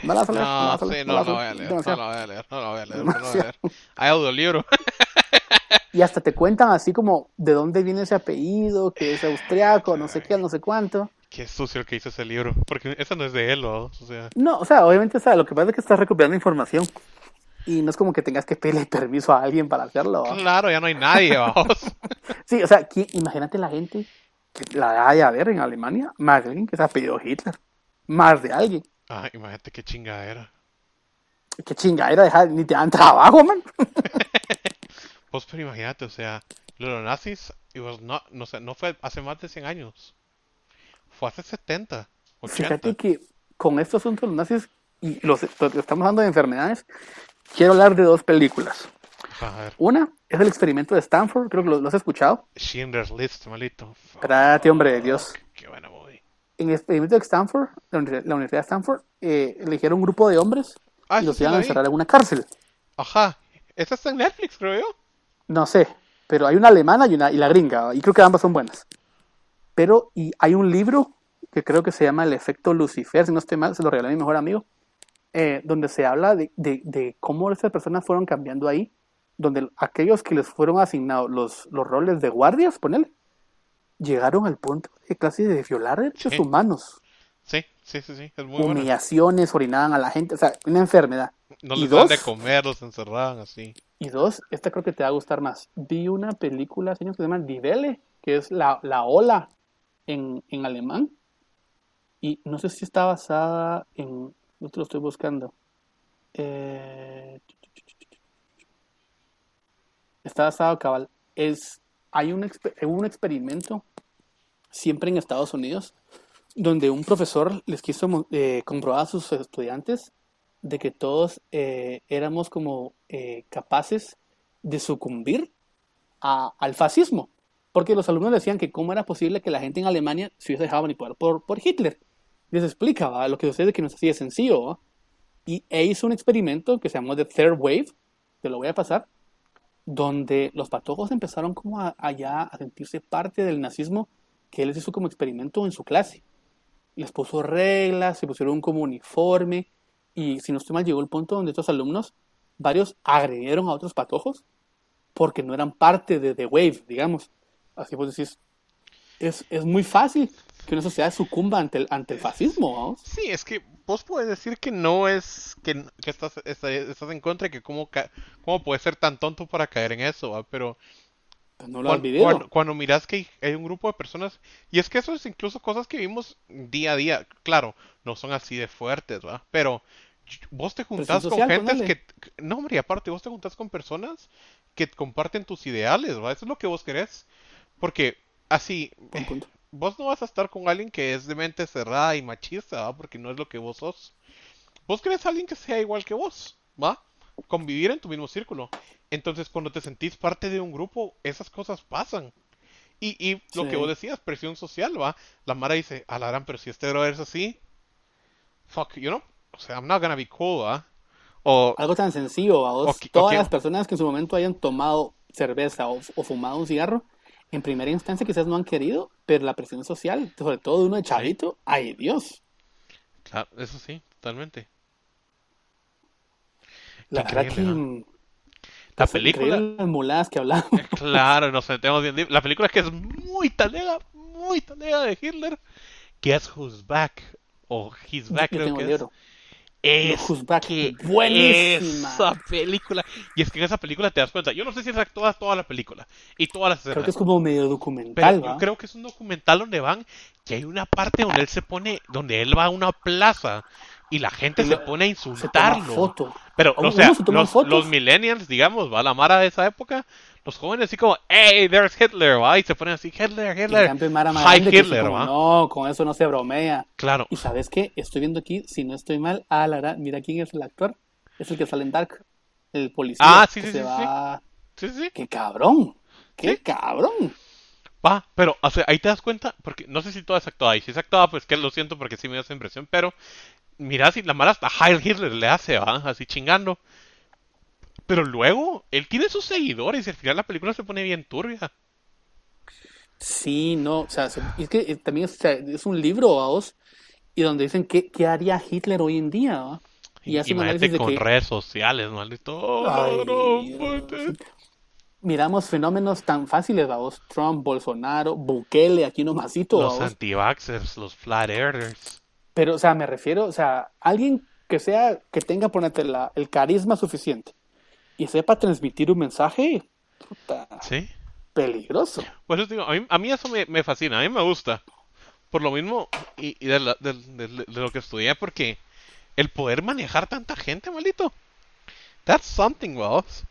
No No, sí, no, no vas voy a leer. No lo voy a leer. No lo voy a leer. No lo voy a leer. Hay audiolibro. Y hasta te cuentan así como de dónde viene ese apellido, que es austriaco, no sé qué, no sé cuánto. Qué sucio el que hizo ese libro. Porque esa no es de él, ¿no? O sea, No, o sea, obviamente, o sea, lo que pasa es que estás recuperando información. Y no es como que tengas que pedirle permiso a alguien para hacerlo. claro, ya no hay nadie, vamos. Sí, o sea, ¿quién- imagínate la gente que la haya a ver en Alemania, más de alguien que se ha pedido Hitler. Más de alguien. Ah, imagínate qué chingadera. Qué chingadera dejar, ni te dan trabajo, man. Pues, pero imagínate, o sea, lo de los nazis, was not- no, sé, no fue hace más de 100 años. Fue hace 70, 80. Fíjate que con estos asuntos los nazis y los, estamos hablando de enfermedades, quiero hablar de dos películas. Una es el experimento de Stanford, creo que lo, lo has escuchado. Schindler's List, malito. Espérate, hombre de Dios. Qué buena movie. En el experimento de Stanford, la Universidad, la Universidad de Stanford, eh, eligieron un grupo de hombres Ah, y los iban a encerrar en una cárcel. Ajá. Esa está en Netflix, creo yo. No sé, pero hay una alemana y una y la gringa, y creo que ambas son buenas. Pero y hay un libro que creo que se llama El efecto Lucifer, si no estoy mal, se lo regalé a mi mejor amigo, eh, donde se habla de, de- de cómo esas personas fueron cambiando ahí, donde aquellos que les fueron asignados los, los roles de guardias, ponele, llegaron al punto de clase de violar derechos humanos, Sí, sí, sí, sí. Es muy buena. humillaciones, orinaban a la gente, o sea, una enfermedad. No ¿Y les dan de comer, los encerraban así. Y dos, esta creo que te va a gustar más. Vi una película, señor, que se llama Die Welle, que es la, la ola en, en alemán. Y no sé si está basada en... No te lo estoy buscando. Eh, está basado, cabal. Es, hay un, un experimento siempre en Estados Unidos donde un profesor les quiso eh, comprobar a sus estudiantes de que todos eh, éramos como eh, capaces de sucumbir al fascismo. Porque los alumnos decían que cómo era posible que la gente en Alemania se hubiese dejado manipular por, por Hitler. Les explicaba lo que sucede que no es así de sencillo. Y e hizo un experimento que se llamó The Third Wave, te lo voy a pasar, donde los patojos empezaron como a, allá a sentirse parte del nazismo que él les hizo como experimento en su clase. Les puso reglas, se pusieron como uniforme, y si no estoy mal, llegó el punto donde estos alumnos, varios agredieron a otros patojos porque no eran parte de The Wave, digamos. Así vos decís, es, es muy fácil que una sociedad sucumba ante el, ante el fascismo, vamos. Sí, es que vos puedes decir que no es que, que estás, estás, en contra y que cómo, cómo puedes ser tan tonto para caer en eso, ¿va? Pero Pues no lo cuando, cuando miras que hay, un grupo de personas, y es que eso es incluso cosas que vimos día a día, claro, no son así de fuertes, ¿va? Pero vos te juntás con social, ponele. que, no, hombre, y aparte vos te juntás con personas que comparten tus ideales, ¿va? Eso es lo que vos querés. Porque así, vos no vas a estar con alguien que es de mente cerrada y machista, ¿va? Porque no es lo que vos sos. Vos querés a alguien que sea igual que vos, ¿va? Convivir en tu mismo círculo. Entonces, cuando te sentís parte de un grupo, esas cosas pasan. Y, y lo que vos decías, presión social, ¿va? La Mara dice, a la gran, pero si este brother es así, fuck, you know? O sea, I'm not gonna be cool, ¿va? O, Algo tan sencillo. Ok, Todas las personas que en su momento hayan tomado cerveza o, o fumado un cigarro, en primera instancia quizás no han querido, pero la presión social, sobre todo de uno de chavito, ay Dios. claro, eso sí, totalmente. La verdad que La película, las muladas que hablamos. Claro, nos metemos bien. La película es que es muy talega, muy talega de Hitler. Guess Who's Back. O He's Back, Yo creo tengo que es. Es Back, que buenísima. esa película. Y es que en esa película te das cuenta. Yo no sé si es actuada toda la película y todas las Creo escenas. que es como medio documental, Pero yo creo que es un documental donde van, que hay una parte donde él se pone, donde él va a una plaza y la gente se pone a insultarlo. Pero, o sea, los, millennials, digamos, va la Mara de esa época, los jóvenes así como, hey, there's Hitler, va, y se ponen así, Hitler, Hitler, hi Hitler, como, va. No, con eso no se bromea. Claro, Y sabes qué, estoy viendo aquí, si no estoy mal, ah, la verdad, mira quién es el actor. Es el que sale en Dark, el policía. Ah, sí, que sí, se sí, va... sí, sí, ¡Qué cabrón! ¡Qué Sí. cabrón! va, pero, o sea, ahí te das cuenta, porque no sé si todo es actuada, y si es actuada, pues que lo siento porque sí me da esa impresión, pero, mira, si la Mara hasta Heil Hitler le hace, va, así chingando. Pero luego, él tiene sus seguidores y al final la película se pone bien turbia. Sí, no, o sea, se- es que eh, también es, o sea, es un libro, vos, y donde dicen qué, qué haría Hitler hoy en día, ¿va? Y hace un Imagínate con que redes sociales, maldito. Oh, no, puede. miramos fenómenos tan fáciles, vos, Trump, Bolsonaro, Bukele, aquí nomasito, Los anti-vaxxers, los flat earthers. Pero, o sea, me refiero, o sea, alguien que sea, que tenga, ponete, la, el carisma suficiente y sepa transmitir un mensaje, puta, ¿Sí? peligroso. Por eso digo, a mí, a mí eso me, me fascina, a mí me gusta. Por lo mismo, y, y de, la- de lo que estudié, porque el poder manejar tanta gente, maldito. That's something, vos.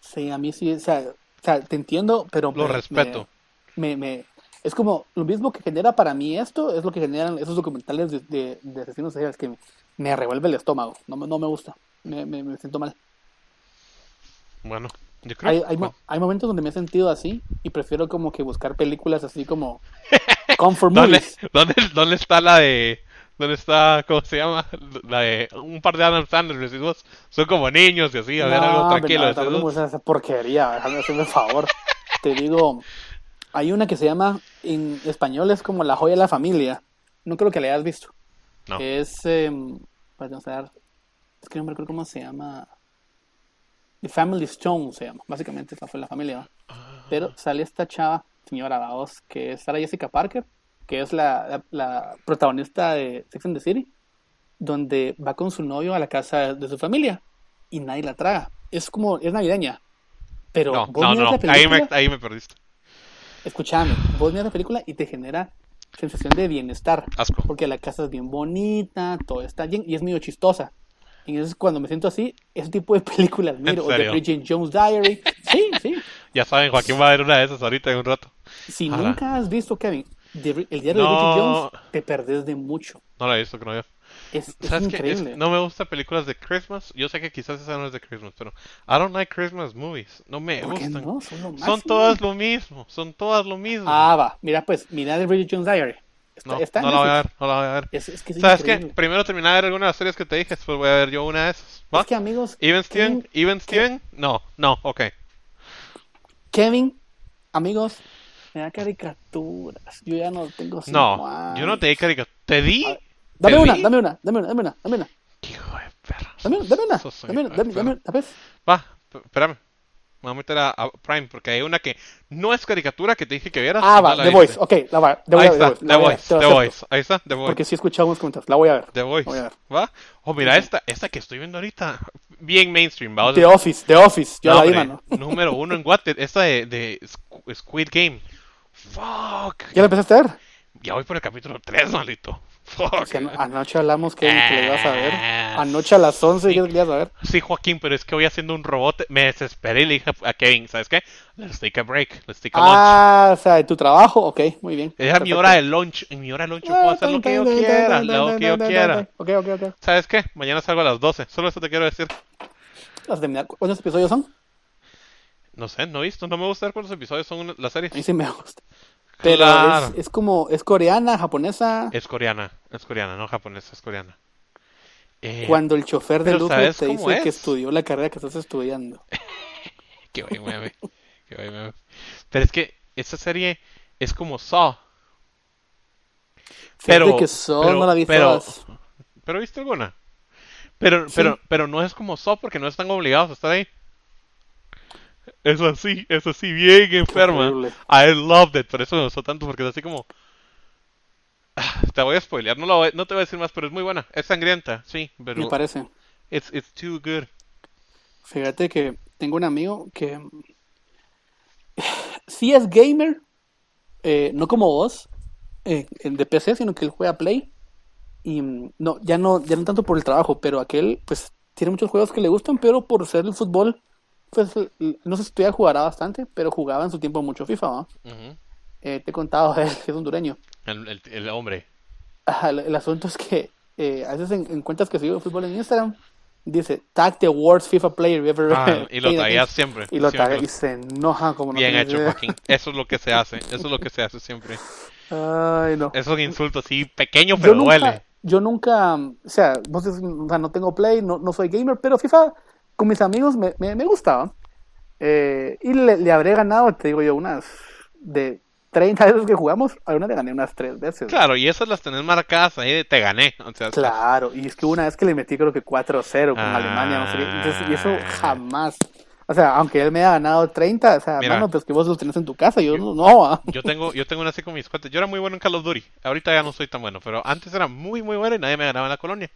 Sí, a mí sí, o sea, o sea, te entiendo, pero Lo me- respeto. Me, me- es como lo mismo que genera para mí esto, es lo que generan esos documentales de, de, de asesinos seriales que me revuelve el estómago, no, me- no me gusta, me, me, me siento mal. Bueno, yo creo Hay, hay, mo- hay momentos donde me he sentido así y prefiero como que buscar películas así como comfort ¿Dónde, movies. dónde, dónde está la de... ¿Dónde está, cómo se llama? La de un par de Adam Sandler, decís vos. Son como niños y así, a ver No, algo tranquilo. no, gusta esa porquería, déjame hacerme el favor. Te digo, hay una que se llama, en español es como La joya de la familia. No creo que la hayas visto. No. Es, eh, para pensar, es que no me recuerdo cómo se llama. The Family Stone se llama. Básicamente esa fue la familia. Ah. Pero sale esta chava, señora Baos, que es Sarah Jessica Parker, que es la, la- la protagonista de Sex and the City, donde va con su novio a la casa de su familia y nadie la traga. Es como, es navideña. Pero No, vos no, no, la ahí me, ahí me perdiste. Escúchame, vos miras la película y te genera sensación de bienestar. Asco. Porque la casa es bien bonita, todo está bien y es medio chistosa. Y entonces cuando me siento así, ese tipo de películas miro, o The? Bridget Jones Diary. Sí, sí. Ya saben, Joaquín va a ver una de esas ahorita en un rato. Si nunca has visto, Kevin, el diario No. de Bridget Jones, te perdés de mucho. No la he visto, que no veo. Es, es ¿Sabes qué? Es- no me gustan películas de Christmas. Yo sé que quizás esa no es de Christmas, pero I don't like Christmas movies. No me ¿Por qué gustan. no? Son todas lo mismo. Son todas lo mismo. Ah, va. Mira, pues, mira The Bridget Jones Diary. Está, no, está en no la voy a ver, no la voy a ver. Es, es que es ¿Sabes qué? Primero terminar de ver alguna de las series que te dije, después voy a ver yo una de esas. ¿Va? Es que, amigos, ¿Even Steven? ¿Even Steven? No, no, ok. Kevin, amigos, me da caricaturas. Yo ya no tengo No, yo no te di caricatura. Te di. Dame ¿Te una, dame una, dame una, dame una, dame una. Hijo de perra. Dame una, dame una, dame una, dame, dame una. Va, espérame. Me voy a meter a, a Prime porque hay una que no es caricatura que te dije que vieras. Ah, va, The viste. Voice. Ok, la va. The Ahí Voice, está, The Voice. The Voice. Ahí está, The Voice. Porque sí he escuchado unos comentarios. La voy a ver. The Voice. voy a ver. ¿Va? Oh, mira, esta, esta que estoy viendo ahorita. Bien mainstream, ¿va? The Office, The Office. Yo no, la vi, mano. Número uno en Watted. Esta de, de Squ- Squid Game. Fuck. ¿Ya la empezaste a ver? Ya voy por el capítulo 3, maldito. Fuck. Si ano- anoche hablamos que, que le ibas a ver. Ah, Anoche a las 11 dijiste que le ibas a ver. Sí, Joaquín, pero es que voy haciendo un robot. Me desesperé y le dije a Kevin, ¿sabes qué? Let's take a break. Let's take a lunch. Ah, o sea, de tu trabajo. Ok, muy bien. Era mi hora de lunch. En mi hora de lunch yo puedo hacer lo que yo quiera. Lo que yo quiera. Ok, ok, ok. ¿Sabes qué? Mañana salgo a las 12. Solo eso te quiero decir. ¿Cuántos episodios son? No sé, no he visto. No me gusta ver cuántos episodios son una- la serie. A mí sí me gusta. Pero Claro. es, es como, es coreana, japonesa. Es coreana. Es coreana, no japonesa, es coreana. Eh, Cuando el chofer de pero lujo ¿sabes te dice que es? estudió la carrera que estás estudiando. Qué buen meme. Qué buen meme. Pero es que esta serie es como Saw. Fíjate Pero, que Saw pero- no la vi pero- todas. ¿Pero viste alguna? Pero, Sí. pero, pero no es como Saw porque no están obligados a estar ahí. Es así, es así, bien enferma. I loved it, por eso me gustó tanto, porque es así como... Ah, Te voy a spoilear, no, lo voy- no te voy a decir más, pero es muy buena. Es sangrienta, sí, pero... Me parece. It's, it's too good. Fíjate que tengo un amigo que sí es gamer, eh, no como vos, eh, de PC, sino que él juega Play. Y mm, no, ya no, ya no tanto por el trabajo, pero aquel, pues, tiene muchos juegos que le gustan, pero por ser el fútbol, pues, no sé si todavía jugará bastante, pero jugaba en su tiempo mucho FIFA. Eh, te he contado él, que es hondureño. el, el, el hombre. Ajá, el, el asunto es que eh, a veces en, en cuentas que sigo de fútbol en Instagram, dice, tag the worst FIFA player you ever Ah, y lo tagueas against". siempre. Y lo taga y se enoja como no Bien hecho, idea. Joaquín. Eso es lo que se hace. Eso es lo que se hace siempre. Ay, no. Es un insulto así pequeño, Yo pero nunca, duele. yo nunca, o sea, vos es- o sea, no tengo play, no, no soy gamer, pero FIFA con mis amigos me, me, me gustaba. Eh, y le, le habré ganado, te digo yo, unas de 30 veces que jugamos, a una le gané unas 3 veces. Claro, y esas las tenés marcadas ahí de te gané. O sea, Claro, y es que una vez que le metí creo que 4-0 con Ah. Alemania, no sé qué, entonces, y eso jamás. O sea, aunque él me haya ganado 30, o sea, Mira. mano, pues que vos los tenés en tu casa, yo no, no, ah. Yo tengo, yo tengo una así con mis cuates. Yo era muy bueno en Call of Duty. Ahorita ya no soy tan bueno, pero antes era muy, muy bueno y nadie me ganaba en la colonia.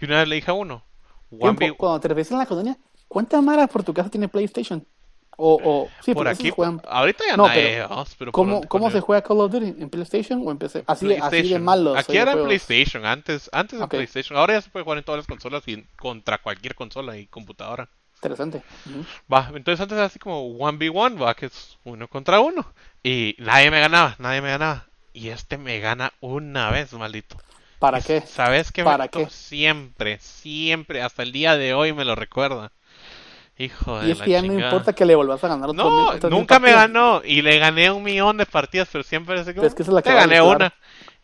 Y una vez le dije a uno, Tiempo, 1v Cuando te refieres a la colonia, ¿cuánta mara por tu casa tiene PlayStation? O, o sí, por aquí. juegan- Ahorita ya No, pero por ¿Cómo, se juega Call of Duty? ¿En PlayStation o en PC? Así, de- así de malos. Aquí era en. PlayStation, antes, antes de Ok. PlayStation. Ahora ya se puede jugar en todas las consolas y contra cualquier consola y computadora. Interesante. Va, entonces antes era así como 1v1, va, que es uno contra uno. Y nadie me ganaba, nadie me ganaba. Y este me gana una vez, maldito. ¿Para qué? ¿Sabes qué? ¿Para qué? Siempre, siempre, hasta el día de hoy me lo recuerda. Hijo de Y es la que ya no importa que le vuelvas a ganar No, mil nunca me ganó. Y le gané un millón de partidas, pero siempre como, es que es la te gané una.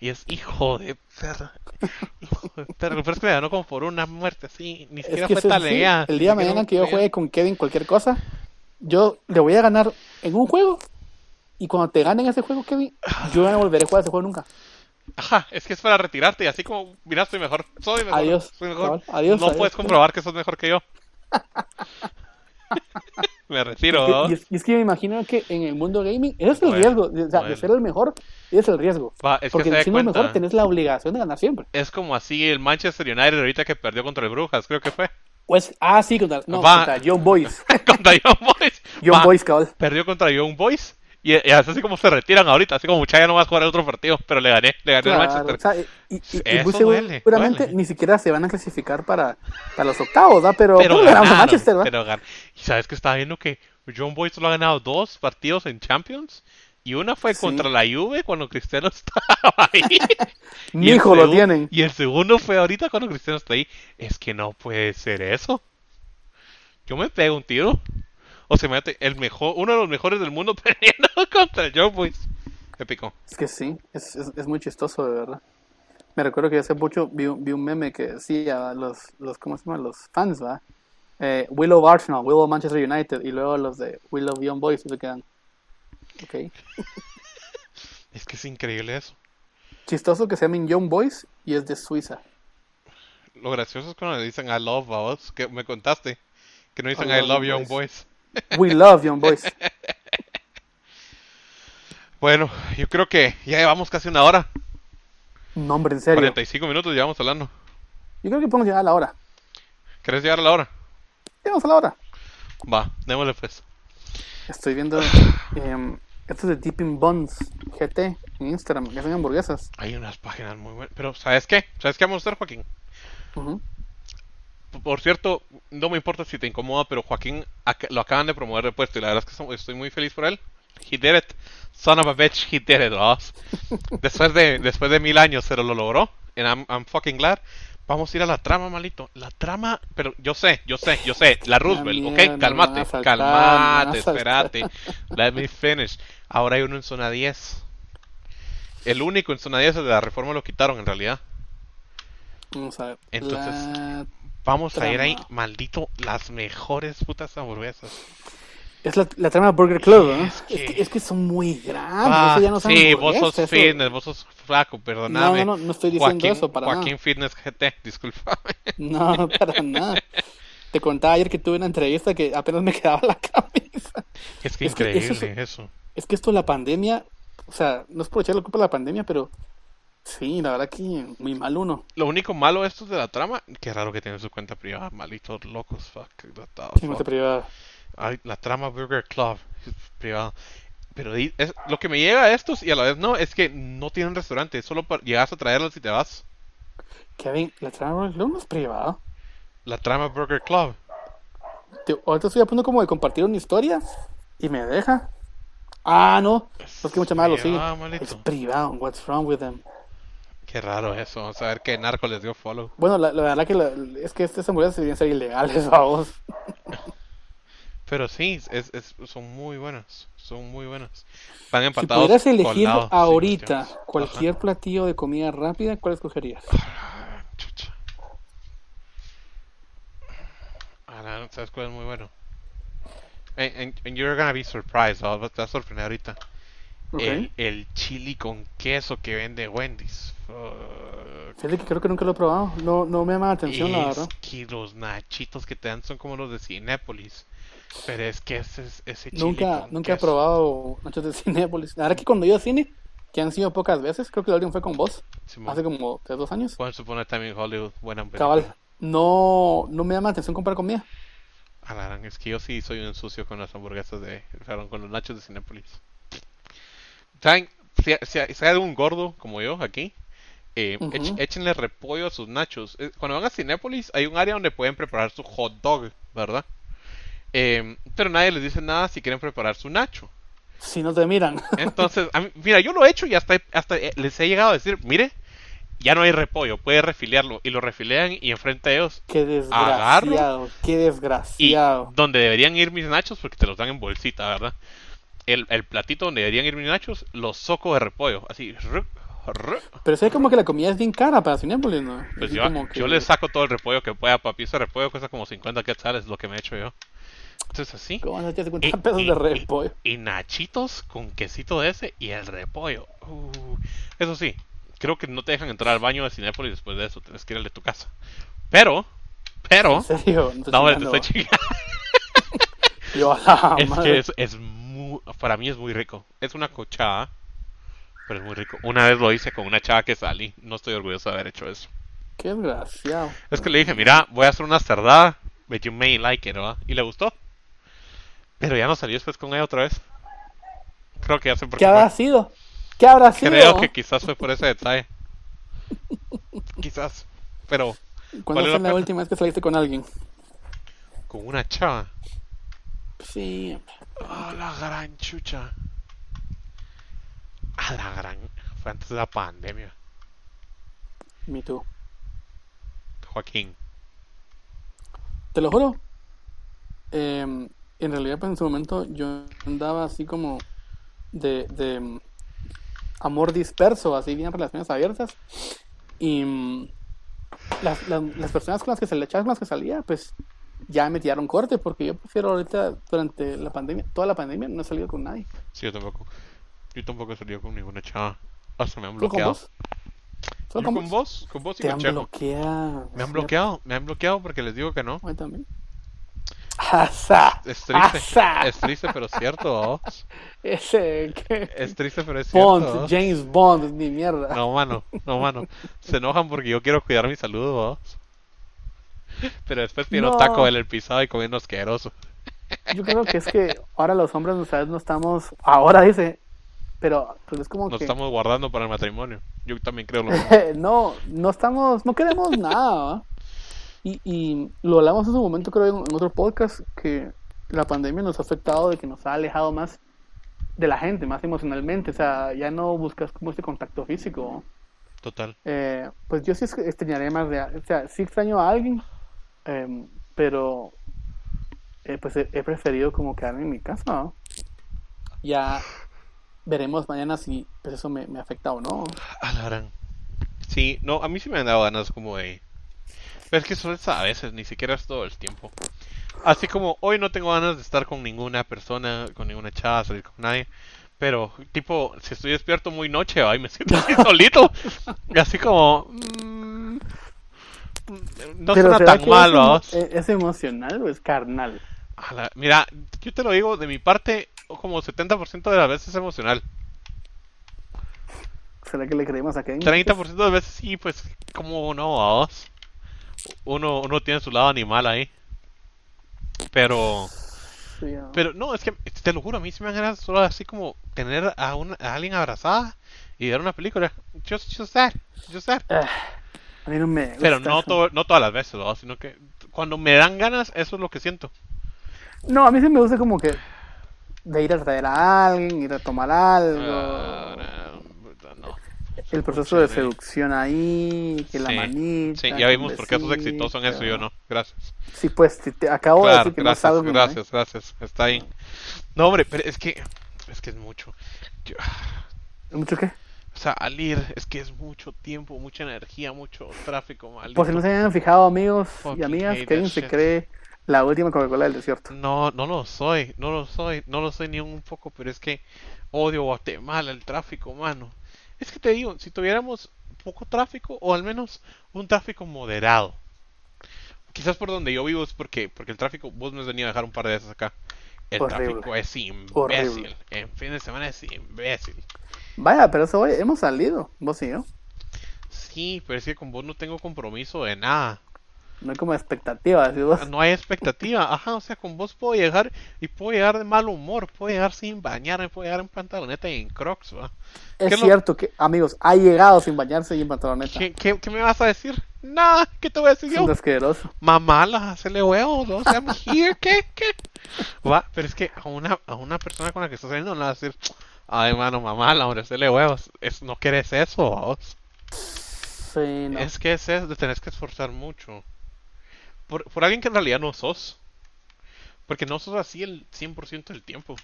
Y es hijo de perra. Hijo de perra. Pero es que me ganó como por una muerte así. Ni Es siquiera que fue sí, el día de mañana que yo juegue con Kevin cualquier cosa, yo le voy a ganar en un juego. Y cuando te ganen ese juego, Kevin, yo no volveré a jugar ese juego nunca. Ajá, es que es para retirarte y así como, mira, soy mejor, soy mejor, Adiós, soy mejor. cabal, adiós, no adiós. puedes comprobar que sos mejor que yo. me retiro, ¿no? Y es, y es que me imagino que en el mundo gaming, ese es el Bueno, riesgo. O sea, de ser el mejor, es el riesgo. Va, es que Porque siendo el mejor, tenés la obligación de ganar siempre. Es como así el Manchester United ahorita que perdió contra el Brujas, creo que fue. Pues, ah, sí, contra, no, contra John Boyce. contra Young Boys. John Va, Boyce, cabal. Perdió contra Young Boys. Y, así como se retiran ahorita, así como mucha ya no vas a jugar el otro partido, pero le gané, le gané al Claro, Manchester. o sea, y, y- y Eso muy duele, seguramente duele. ni siquiera se van a clasificar para, para los octavos, ¿verdad? Pero, pero ganamos a ganaron, Manchester, ¿verdad? pero gan- Y sabes que estaba viendo que John Boy solo ha ganado dos partidos en Champions. Y una fue Sí. contra la Juve cuando Cristiano estaba ahí. Mi hijo lo tienen. Y el segundo fue ahorita cuando Cristiano está ahí. Es que no puede ser eso. Yo me pego un tiro. O se mete el mejor, uno de los mejores del mundo peleando contra John Boys. Épico. Es que sí, es, es, es muy chistoso, de verdad. Me recuerdo que hace mucho vi, un- vi un meme que decía los, los, ¿cómo se llama? Los fans, ¿va? Eh, love Arsenal, love Manchester United, y luego los de love Young Boys y se quedan. Ok. Es que es increíble eso. Chistoso que se llamen Young Boys y es de Suiza. Lo gracioso es cuando le dicen I love a vos, que me contaste. Que no dicen I I love love Young Young Boys. We love Young Boys. Bueno, yo creo que ya llevamos casi una hora. No, hombre, en serio. 45 minutos llevamos hablando. Yo creo que podemos llegar a la hora. ¿Querés llegar a la hora? Llegamos a la hora. Va, démosle pues. Estoy viendo em, esto es de Dipping Buns GT en Instagram, que hacen hamburguesas. Hay unas páginas muy buenas. Pero, ¿sabes qué? ¿Sabes qué vamos a hacer, Joaquín? P- Por cierto, no me importa si te incomoda, pero Joaquín lo acaban de promover de puesto y la verdad es que estoy muy feliz por él. He did it. Son of a bitch, he did it, boss. Después de, después de mil años, pero lo logró. And I'm, I'm fucking glad. Vamos a ir a la trama, malito. La trama, pero yo sé, yo sé, yo sé. La Roosevelt, ¿ok? Saltar, a saltar. espérate. Let me finish. Ahora hay uno en zona 10. El único en zona 10 de la reforma lo quitaron en realidad. Vamos a ver. Entonces, La- Vamos a ir ahí, maldito, las mejores putas hamburguesas. Es la, la trama Burger Club, ¿no? Es Es que- que, es que son muy grandes. Ah, eso ya no son sí, vos sos eso- fitness, vos sos flaco, perdóname. No, no, no, no estoy diciendo Joaquín, eso para Joaquín nada. Fitness GT, disculpa. No, no, para nada. Te contaba ayer que tuve una entrevista que apenas me quedaba la camisa. Es que Es que increíble eso eso, es- que esto de la pandemia, o sea, no es por echarle la culpa a la pandemia, pero sí, la verdad que muy mal uno. Lo único malo de estos de la trama, qué raro que tienen su cuenta privada, malitos locos, fuck, te privada. Ay, la trama Burger Club es privada. Pero es, lo que me llega a estos y a la vez no, es que no tienen restaurante, solo para, llegas a traerlos y te vas. Kevin, la trama Burger Club no es privada. La trama Burger Club. Te- ahorita estoy a punto como de compartir una historia y me deja. Ah, no. Es que mucha más lo sigue. privado, malito. Es privado. What's wrong with them? Qué raro eso, vamos a ver qué narco les dio follow. Bueno, la, la verdad que la- es que estas hamburguesas deberían ser ilegales, vamos. Pero sí, es, es- son muy buenas, son muy buenas. Van Si empatados pudieras elegir colados, sí, ahorita cuestiones. cualquier platillo de comida rápida, ¿cuál escogerías? Ajá. Chucha. Ah, no, ¿Sabes cuál es muy bueno? And, and- and you're gonna be surprised, ¿no? te vas a sorprender ahorita. El, el chili con queso que vende Wendy's. Fíjate que creo que nunca lo he probado. No, no me llama la atención, la Es verdad. que los nachitos que te dan son como los de Cinépolis. Pero es que ese, ese chili Nunca, con nunca he probado nachos de Cinépolis. La verdad que cuando yo a cine, que han sido pocas veces, creo que la última fue con vos, Simón. hace como tres, dos años. A Time in Hollywood, buena. Cabal, no, no me llama la atención comprar comida. A la gran, es que yo sí soy un sucio con las hamburguesas de. Con los nachos de Cinépolis. ¿Saben? Si, si, si hay algún gordo como yo aquí, eh, échenle repollo a sus nachos. Eh, Cuando van a Cinépolis, hay un área donde pueden preparar su hot dog, ¿verdad? Eh, pero nadie les dice nada si quieren preparar su nacho. Si no te miran. Entonces, a mí- mira, yo lo he hecho y hasta, hasta eh, les he llegado a decir, mire, ya no hay repollo, puede refiliarlo. Y lo refilean y enfrente de ellos Qué desgraciado, qué y desgraciado. donde deberían ir mis nachos, porque te los dan en bolsita, ¿verdad? El, el platito donde deberían ir mis nachos, los soco de repollo, así. Pero sé como que la comida es bien cara para Cinépolis, ¿no? Pues yo, que- yo le saco todo el repollo que pueda, papi. Ese repollo cuesta como 50 quetzales, lo que me he hecho yo. Entonces así. ¿Cómo hacer 50 Y- pesos y- de repollo? Y nachitos con quesito de ese y el repollo. Uh, eso sí, creo que no te dejan entrar al baño de Cinépolis después de eso. Tienes que ir al de tu casa. Pero, pero. ¿En serio? No No, te estoy chingando. Yo, la Es madre. que es, es para mí es muy rico. Es una cochada, pero es muy rico. Una vez lo hice con una chava que salí. No estoy orgulloso de haber hecho eso. Qué desgraciado. Es que le dije, mira, voy a hacer una cerdada, but you may like it, ¿verdad? Y le gustó. Pero ya no salió después con ella otra vez. Creo que ya por ¿Qué habrá sido? ¿Qué habrá sido? Creo que quizás fue por ese detalle. quizás. Pero ¿Cuándo fue la última vez que saliste con alguien? con una chava. Sí. Ah, la gran chucha. A la gran. Fue antes de la pandemia. Me too. Joaquín. Te lo juro. em, en realidad, pues en su momento yo andaba así como de, de mm, amor disperso, así bien relaciones abiertas. Y mm, las, las, las personas con las que se le echaba con las que salía, pues ya me tiraron corte, porque yo prefiero ahorita, durante la pandemia, toda la pandemia, no he salido con nadie. Sí, yo tampoco. Yo tampoco he salido con ninguna chava. Hasta me han ¿Solo con bloqueado. vos? ¿Solo Yo con con vos? con vos y Te con han Checo. bloqueado. Me han bloqueado, me han bloqueado porque les digo que no. Mí también. Asa, Es triste, asa. es triste pero cierto, vos. Ese que... Es triste pero es cierto. Bond. James Bond, ni mierda. No, mano, no, mano. Se enojan porque yo quiero cuidar mi salud, vos. Pero después No. taco en el pisado y comiendo asqueroso. Yo creo que es que ahora los hombres, o sea, no estamos. Ahora dice. Pero, pero es como Nos que. estamos guardando para el matrimonio. Yo también creo lo mismo. no, no estamos. No queremos nada. Y, y lo hablamos en su momento, creo, en, en otro podcast, que la pandemia nos ha afectado de que nos ha alejado más de la gente, más emocionalmente. O sea, ya no buscas como este contacto físico. Total. Eh, pues yo sí extrañaría más de, o sea, sí extraño a alguien, em, pero eh, pues he, preferido como quedarme en mi casa. Ya veremos mañana si pues eso me, me afecta o no. A. Sí, no, a mí sí me han dado ganas como de... Pero es que solo es a veces, ni siquiera es todo el tiempo. Así como hoy no tengo ganas de estar con ninguna persona, con ninguna chava, salir con nadie. Pero, tipo, si estoy despierto muy noche, ay, me siento así solito. Y así como... mm, no pero suena ¿será tan que mal, es, emo- vamos. eh, ¿Es emocional o es carnal? A la- Mira, yo te lo digo, de mi parte, como 70% de las veces es emocional. ¿Será que le creemos a Kevin? 30% de las veces sí, pues, como no, vamos. Uno, uno tiene su lado animal ahí. Pero, Sí, ¿no? pero no, es que te lo juro, a mí sí me dan ganas solo así como tener a, una, a alguien abrazada y ver una película. Just, just that, just that. Ah, a mí no me gusta Pero no, to- no todas las veces, ¿no? sino que cuando me dan ganas, eso es lo que siento. No, a mí sí me gusta como que de ir a traer a alguien, ir a tomar algo. Ah, no, no. El proceso de seducción ahí, que la manita. Sí, ya vimos por qué sos exitoso en eso yo no. Gracias. Sí, pues te, te acabo de decir que no gracias, me- gracias, gracias. Está bien. No, hombre, pero es que es que es mucho. Yo- ¿Mucho qué? O sea, al ir es que es mucho tiempo, mucha energía, mucho tráfico, maldito. Por si no se habían fijado, amigos y amigas, Kevin se shit. cree la última Coca-Cola del desierto. No, no lo soy, no lo soy, no lo soy ni un poco, pero es que odio Guatemala, el tráfico, mano. Es que te digo, si tuviéramos poco tráfico o al menos un tráfico moderado. Quizás por donde yo vivo es porque porque el tráfico vos me has venido a dejar un par de veces acá. El Horrible. tráfico es imbécil. Horrible. En fin de semana es imbécil. Vaya, pero eso hoy hemos salido, vos y yo. Sí, pero es que con vos no tengo compromiso de nada. No hay como expectativa, decís vos. No hay expectativa. Ajá, o sea, con vos puedo llegar y puedo llegar de mal humor. Puedo llegar sin bañarme, puedo llegar en pantaloneta y en crocs, ¿va? ¿qué Es lo- cierto que, amigos, ha llegado sin bañarse y en pantaloneta. ¿Qué, qué, qué me vas a decir? Nada, ¿qué te voy a decir yo? asqueroso. Hacerle huevos, ¿no? I'm here, ¿qué? ¿Qué? Va, pero es que a una, a una persona con la que estás saliendo no le vas a decir, ay, mano, mamala, hombre, hacerle huevos. Es, no quieres eso, vos. Sí, no. Es que es eso, te tenés que esforzar mucho. Por, por alguien que en realidad no sos. Porque no sos así el 100% del tiempo.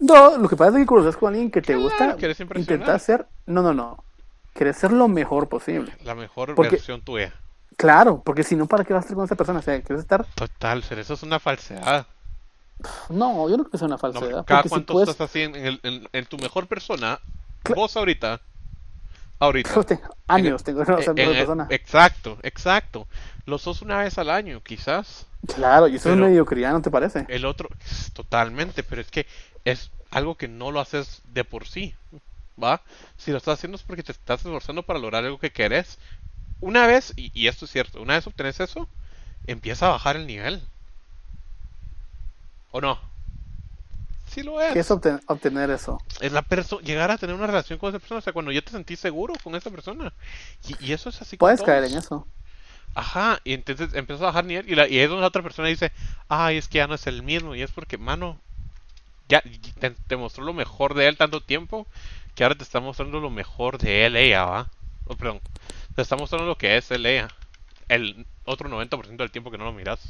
No, lo que pasa es que conoces con alguien que te Claro, gusta, intentar ser, no, no, no, quieres ser lo mejor posible. La mejor Porque- versión tuya. Claro, porque si no, ¿para qué vas a estar con esa persona? O sea, quieres estar, Total, ser eso es una falsedad. No, yo no creo que sea una No, falsedad. cada porque si cuánto puedes, estás así en, en el- en- en tu mejor persona, vos ahorita, ahorita. Yo tengo años, tengo mejor persona. Exacto, exacto. Lo sos una vez al año, quizás. Claro, y eso es mediocridad, ¿no te parece? El otro, totalmente, pero es que es algo que no lo haces de por sí, ¿va? Si lo estás haciendo es porque te estás esforzando para lograr algo que querés. Una vez, y, y esto es cierto, una vez obtenés eso, empieza a bajar el nivel. ¿O no? Sí lo es. ¿Qué es obten- obtener eso? Es la persona, llegar a tener una relación con esa persona, o sea, cuando ya te sentís seguro con esa persona. Y, y eso es así Puedes caer en eso. Ajá, y entonces empiezas a bajar nivel y, la, y es donde la otra persona dice, ay, es que ya no es el mismo, y es porque, mano, ya te, te mostró lo mejor de él tanto tiempo que ahora te está mostrando lo mejor de él, ella, ¿va? Oh, perdón, te está mostrando lo que es él, ella. El otro 90% del tiempo que no lo miras.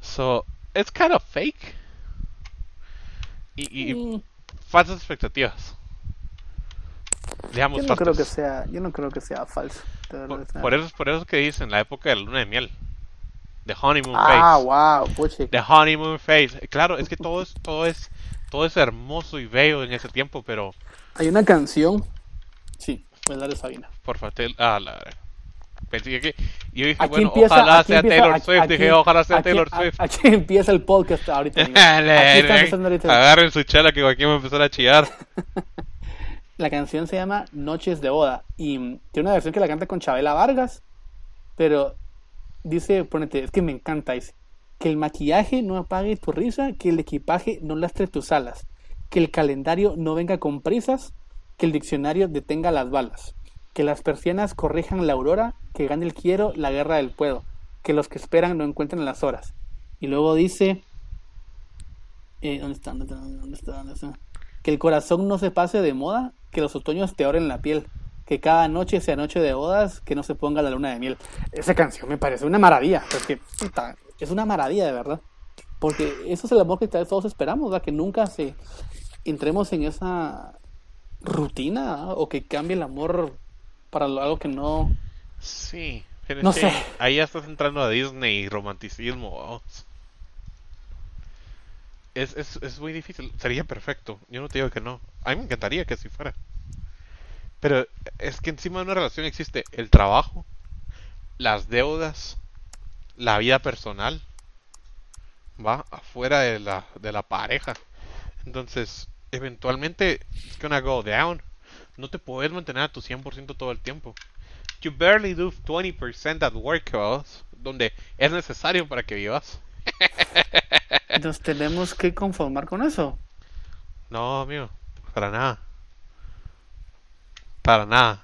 So, it's kind of fake. Y, y Mm, falsas expectativas. Digamos, yo no creo que sea, yo no creo que sea falso. Por, por eso, por eso es que dicen la época de la luna de miel. The honeymoon Ah, phase. wow, puchi. The honeymoon phase. Claro, es que todo es, todo es, todo es hermoso y bello en ese tiempo, pero Hay una canción, sí, la de Sabina. por favor, ah, la, Pensé que. Yo dije, Aquí bueno, empieza- ojalá aquí sea empieza- Taylor aquí- Swift. aquí- dije, ojalá sea aquí- Taylor Swift. Aquí empieza el podcast ahorita. Aquí. Agarren su chela que Joaquín va a empezar a chillar. La canción se llama Noches de Boda y tiene una versión que la canta con Chabela Vargas, pero dice, ponete, es que me encanta, dice, que el maquillaje no apague tu risa, que el equipaje no lastre tus alas, que el calendario no venga con prisas, que el diccionario detenga las balas, que las persianas corrijan la aurora, que gane el quiero la guerra del puedo, que los que esperan no encuentren las horas. Y luego dice, eh, ¿dónde está? ¿Dónde está? ¿Dónde está? Que el corazón no se pase de moda, que los otoños te oren la piel, que cada noche sea noche de bodas, que no se ponga la luna de miel. Esa canción me parece una maravilla, es que puta, es una maravilla de verdad. Porque eso es el amor que todos esperamos, ¿verdad? que nunca se entremos en esa rutina o que cambie el amor para algo que no... Sí. pero No sé. Ahí ya estás entrando a Disney y romanticismo. Es, es, es muy difícil. Sería perfecto. Yo no te digo que no. A mí me encantaría que así fuera. Pero es que encima de una relación existe el trabajo, las deudas, la vida personal. Va afuera de la, de la pareja. Entonces, eventualmente es gonna go down. No te puedes mantener a tu 100% todo el tiempo. You barely do 20% at work, donde es necesario para que vivas. Nos tenemos que conformar con eso. No, amigo, para nada. Para nada.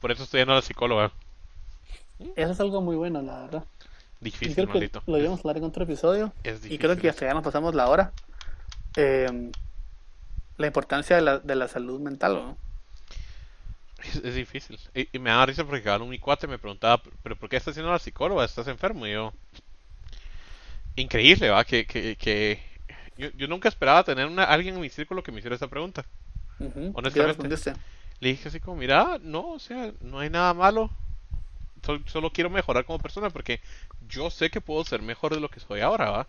Por eso estoy yendo a la psicóloga. Eso es algo muy bueno, la verdad. Y Difícil, que maldito. lo íbamos a hablar en otro episodio. Es Y difícil. creo que hasta ya nos pasamos la hora. Eh, la importancia de la, de la salud mental, ¿no? Es, es difícil. Y, y me da risa porque cada mi cuate me preguntaba, ¿pero por qué estás haciendo la psicóloga? ¿Estás enfermo? Y yo... Increíble, ¿va? Que, que, que... Yo, yo nunca esperaba tener una, alguien en mi círculo que me hiciera esa pregunta. Ujú. ¿Qué Honestamente. Le dije así como, mira, no, o sea, no hay nada malo. Sol- solo quiero mejorar como persona porque yo sé que puedo ser mejor de lo que soy ahora, ¿va?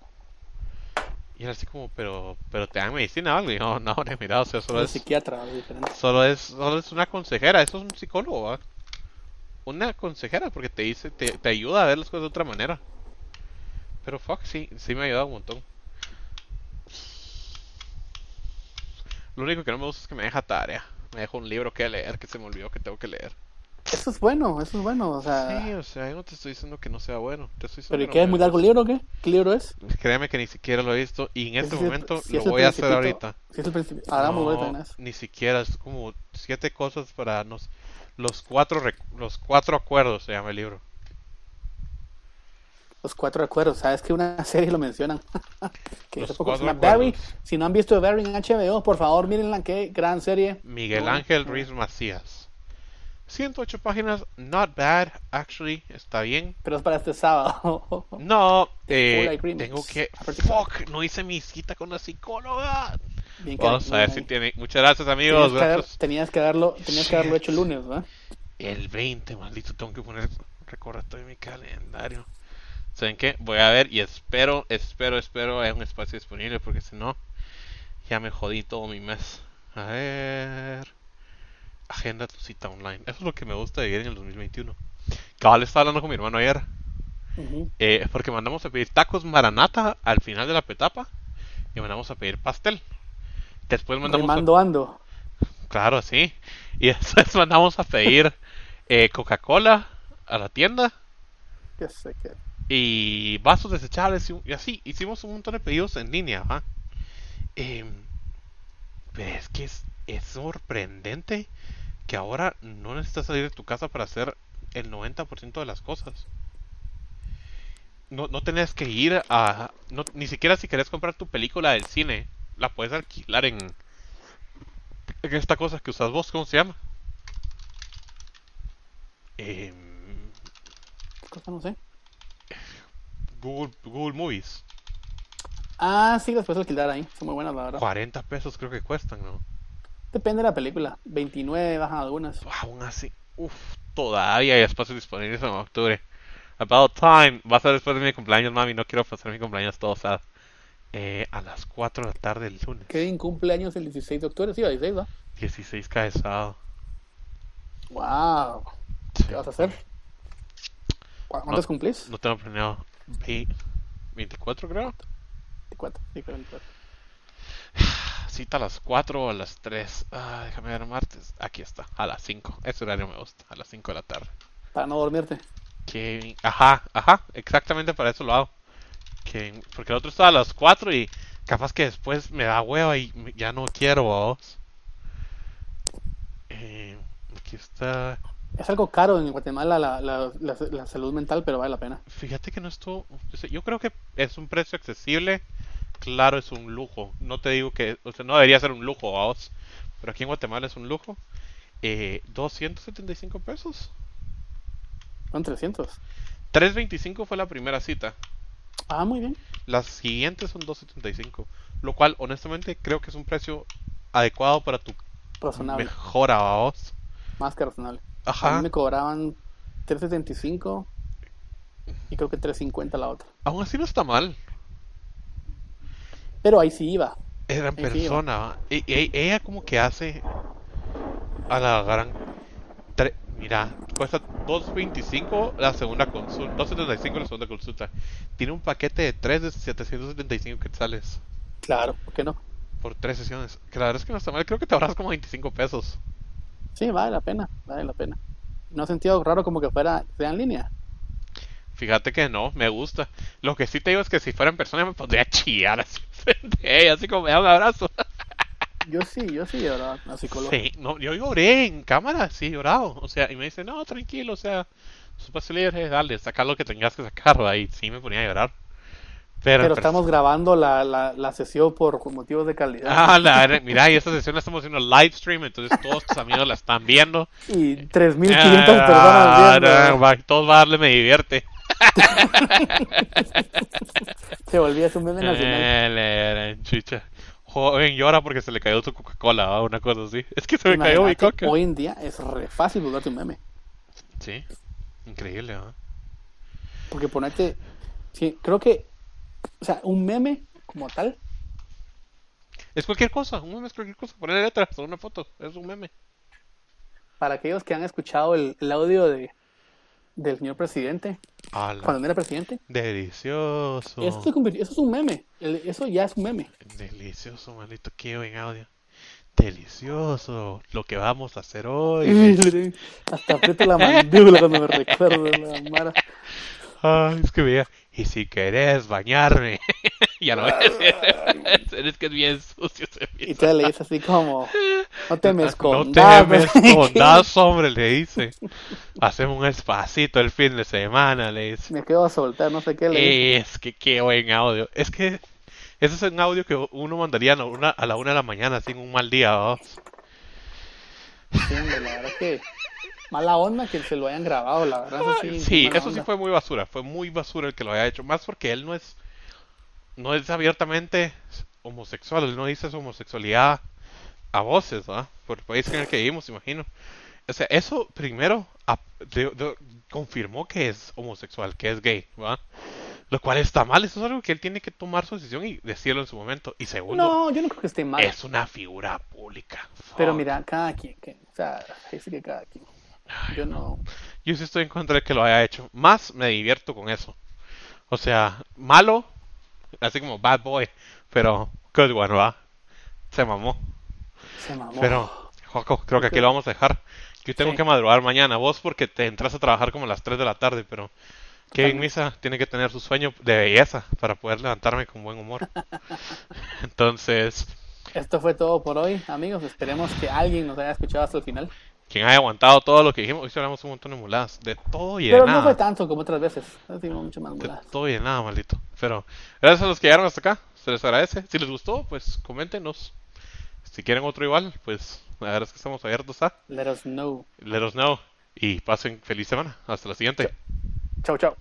Y él así como, pero, pero te dan medicina o algo. Y yo, no, no, mira, o sea, solo es, psiquiatra, solo es, solo es una consejera, eso es un psicólogo. Una consejera porque te dice, te, te ayuda a ver las cosas de otra manera. Pero fuck, sí, sí me ha ayudado un montón. Lo único que no me gusta es que me deja tarea. Me deja un libro que leer que se me olvidó que tengo que leer. Eso es bueno, eso es bueno. O sea, Sí, o sea, yo no te estoy diciendo que no sea bueno. Te estoy ¿pero diciendo ¿y que qué no es muy largo el libro o qué? ¿Qué libro es? Créeme que ni siquiera lo he visto y en este es momento si lo es voy a hacer ahorita. Si es el principio. Hagamos No, ni siquiera, es como siete cosas para nos, los cuatro rec- los cuatro acuerdos se llama el libro. Los cuatro acuerdos. ¿Sabes que una serie lo mencionan? que Los cuatro llama Barry. acuerdos. Si no han visto Barry en HBO, por favor, mírenla. Qué gran serie. Miguel Ángel. Ruiz Macías. 108 páginas, not bad, actually, está bien. Pero es para este sábado. No, eh, tengo que... Fuck, no hice mi cita con la psicóloga. Bien Vamos a ver si tiene... Muchas gracias amigos. Tenías que, gracias. tenías que haberlo, tenías que haberlo hecho el lunes, ¿verdad? El 20, maldito, tengo que poner recordatorio en mi calendario. ¿Saben qué? Voy a ver y espero, espero, espero hay un espacio disponible porque si no, ya me jodí todo mi mes. A ver. Agenda tu cita online. Eso es lo que me gusta de vivir en el 2021. Cabal estaba hablando con mi hermano ayer. Eh, porque mandamos a pedir tacos maranata al final de la petapa y mandamos a pedir pastel. Después mandamos a- Remando ando. Claro, sí. Y después mandamos a pedir eh, Coca-Cola a la tienda Que sé que. y vasos desechables y, así. Hicimos un montón de pedidos en línea, ¿va? Em, pero es que es, es sorprendente que ahora no necesitas salir de tu casa para hacer el 90% de las cosas. No, no tenés que ir a... no- ni siquiera si querés comprar tu película del cine, la puedes alquilar en... En esta cosa que usas vos, ¿cómo se llama? ¿Qué cosa no sé? Google, Google Movies. Ah, sí, las puedes alquilar ahí. Son muy buenas, la verdad. 40 pesos creo que cuestan, ¿no? Depende de la película. 29 bajan algunas. Aún así, uff, todavía hay espacios disponibles en octubre. About time, va a ser después de mi cumpleaños, mami. No quiero pasar mi cumpleaños todo sad. Eh, a las 4 de la tarde el lunes. Kevin cumple años el 16 de octubre. Sí, el 16, ¿no? 16 cae sábado. Wow. ¿Qué vas a hacer? ¿Cu- ¿Cuántos cumplís? No tengo planeado. Ve- 24 creo. 24. Sí, creo 24. Cita a las 4 o a las 3. Ah, déjame ver martes. Aquí está, a las 5. Ese horario me gusta, a las 5 de la tarde. Para no dormirte. Que... Ajá, ajá, exactamente para eso lo hago. Que... Porque el otro estaba a las 4 y capaz que después me da hueva y ya no quiero, vos. Eh, aquí está. Es algo caro en Guatemala la, la, la, la salud mental, pero vale la pena. Fíjate que no estuvo. Yo creo que es un precio accesible. Claro, es un lujo. No te digo que. O sea, no debería ser un lujo, vos. Pero aquí en Guatemala es un lujo. Eh, 275 pesos. Son 300. 325 fue la primera cita. Ah, muy bien. Las siguientes son 275. Lo cual, honestamente, creo que es un precio adecuado para tu Razonable. mejora, vos. Más que razonable. A Ajá. mí me cobraban 375 y creo que 350 la otra. Aún así no está mal. Pero ahí sí iba. Era en Ahí sí, persona. ¿va? E- e- ella como que hace a la gran... tre- Mira, cuesta 2.25 la segunda consulta, 2.75 la segunda consulta. Tiene un paquete de 3 de 775 quetzales Claro, ¿por qué no? por 3 sesiones. Que la verdad es que no está mal, creo que te ahorras como 25 pesos. Sí, vale la pena, vale la pena. No he sentido raro como que fuera sea en línea. Fíjate que no, me gusta. Lo que sí te digo es que si fuera en persona me pondría a chillar así frente a ella, así como me da un abrazo. Yo sí, yo sí, la psicóloga. Sí, no, yo lloré en cámara, sí, llorado. O sea, y me dice, no, tranquilo, o sea, su paso libre, dale, saca lo que tengas que sacar, y sí me ponía a llorar. Pero, Pero estamos grabando la, la, la sesión por motivos de calidad. Ah, la mira, y esta sesión la estamos haciendo live stream, entonces todos tus amigos la están viendo. Y 3.500 Ah, personas viendo. todos va a darle me divierte. Se volvía su meme nacional. Chucha. Joven llora porque se le cayó su Coca-Cola, ¿va? una cosa así. Es que se me cayó mi coca. Hoy en día es re fácil volverte un meme. Sí, increíble, ¿va? Porque ponerte. Sí, creo que. O sea, un meme como tal. Es cualquier cosa, un meme es cualquier cosa. Poner letras o una foto, es un meme. Para aquellos que han escuchado el, el audio de del señor presidente, Ala, cuando no era presidente, Delicioso. eso, se convirtió- eso es un meme. El- eso ya es un meme. Delicioso, maldito, qué buen audio. Delicioso, lo que vamos a hacer hoy. Hasta aprieto la mandíbula cuando me recuerdo la Mara. Ay, es que vea. Y si querés bañarme, ya lo ves. es que es bien sucio ese Y te le dice así como: No te me No escondas. te me escondas, hombre, le dice. Hacemos un espacito el fin de semana, le dice. Me quedo a soltar, no sé qué le dice. Es que qué buen audio. Es que ese es un audio que uno mandaría a la una, a la una de la mañana sin un mal día. ¿va? Sí, hombre, la verdad que. Mala onda que se lo hayan grabado, la verdad. Eso sí, eso sí onda. fue muy basura. Fue muy basura el que lo haya hecho. Más porque él no es no es abiertamente homosexual. Él no dice su homosexualidad a voces, ¿va? Por el país en el que vivimos, imagino. O sea, eso primero ap- de- de- confirmó que es homosexual, que es gay, ¿va? Lo cual está mal. Eso es algo que él tiene que tomar su decisión y decirlo en su momento. Y segundo, No, yo no creo que esté mal. es una figura pública. Pero mira, cada quien, que, o sea, que cada quien. Yo no. Yo sí estoy en contra de que lo haya hecho. Más me divierto con eso. O sea, malo, así como bad boy, pero good one, va. Se mamó. Se mamó. Pero, Joaco, creo que aquí lo vamos a dejar. Yo tengo Sí. que madrugar mañana. Vos porque te entras a trabajar como a las 3 de la tarde, pero Kevin. Misa tiene que tener su sueño de belleza para poder levantarme con buen humor. Entonces, Esto fue todo por hoy, amigos. Esperemos que alguien nos haya escuchado hasta el final. Quien haya aguantado todo lo que dijimos, hoy hablamos un montón de muladas. De todo y de Pero nada. no fue tanto como otras veces. Mucho más De muladas. todo y de nada, maldito. Pero gracias a los que llegaron hasta acá. Se les agradece. Si les gustó, pues coméntenos. Si quieren otro igual, pues la verdad es que estamos abiertos a. Let us know. Let us know. Y pasen feliz semana. Hasta la siguiente. Chau, chau.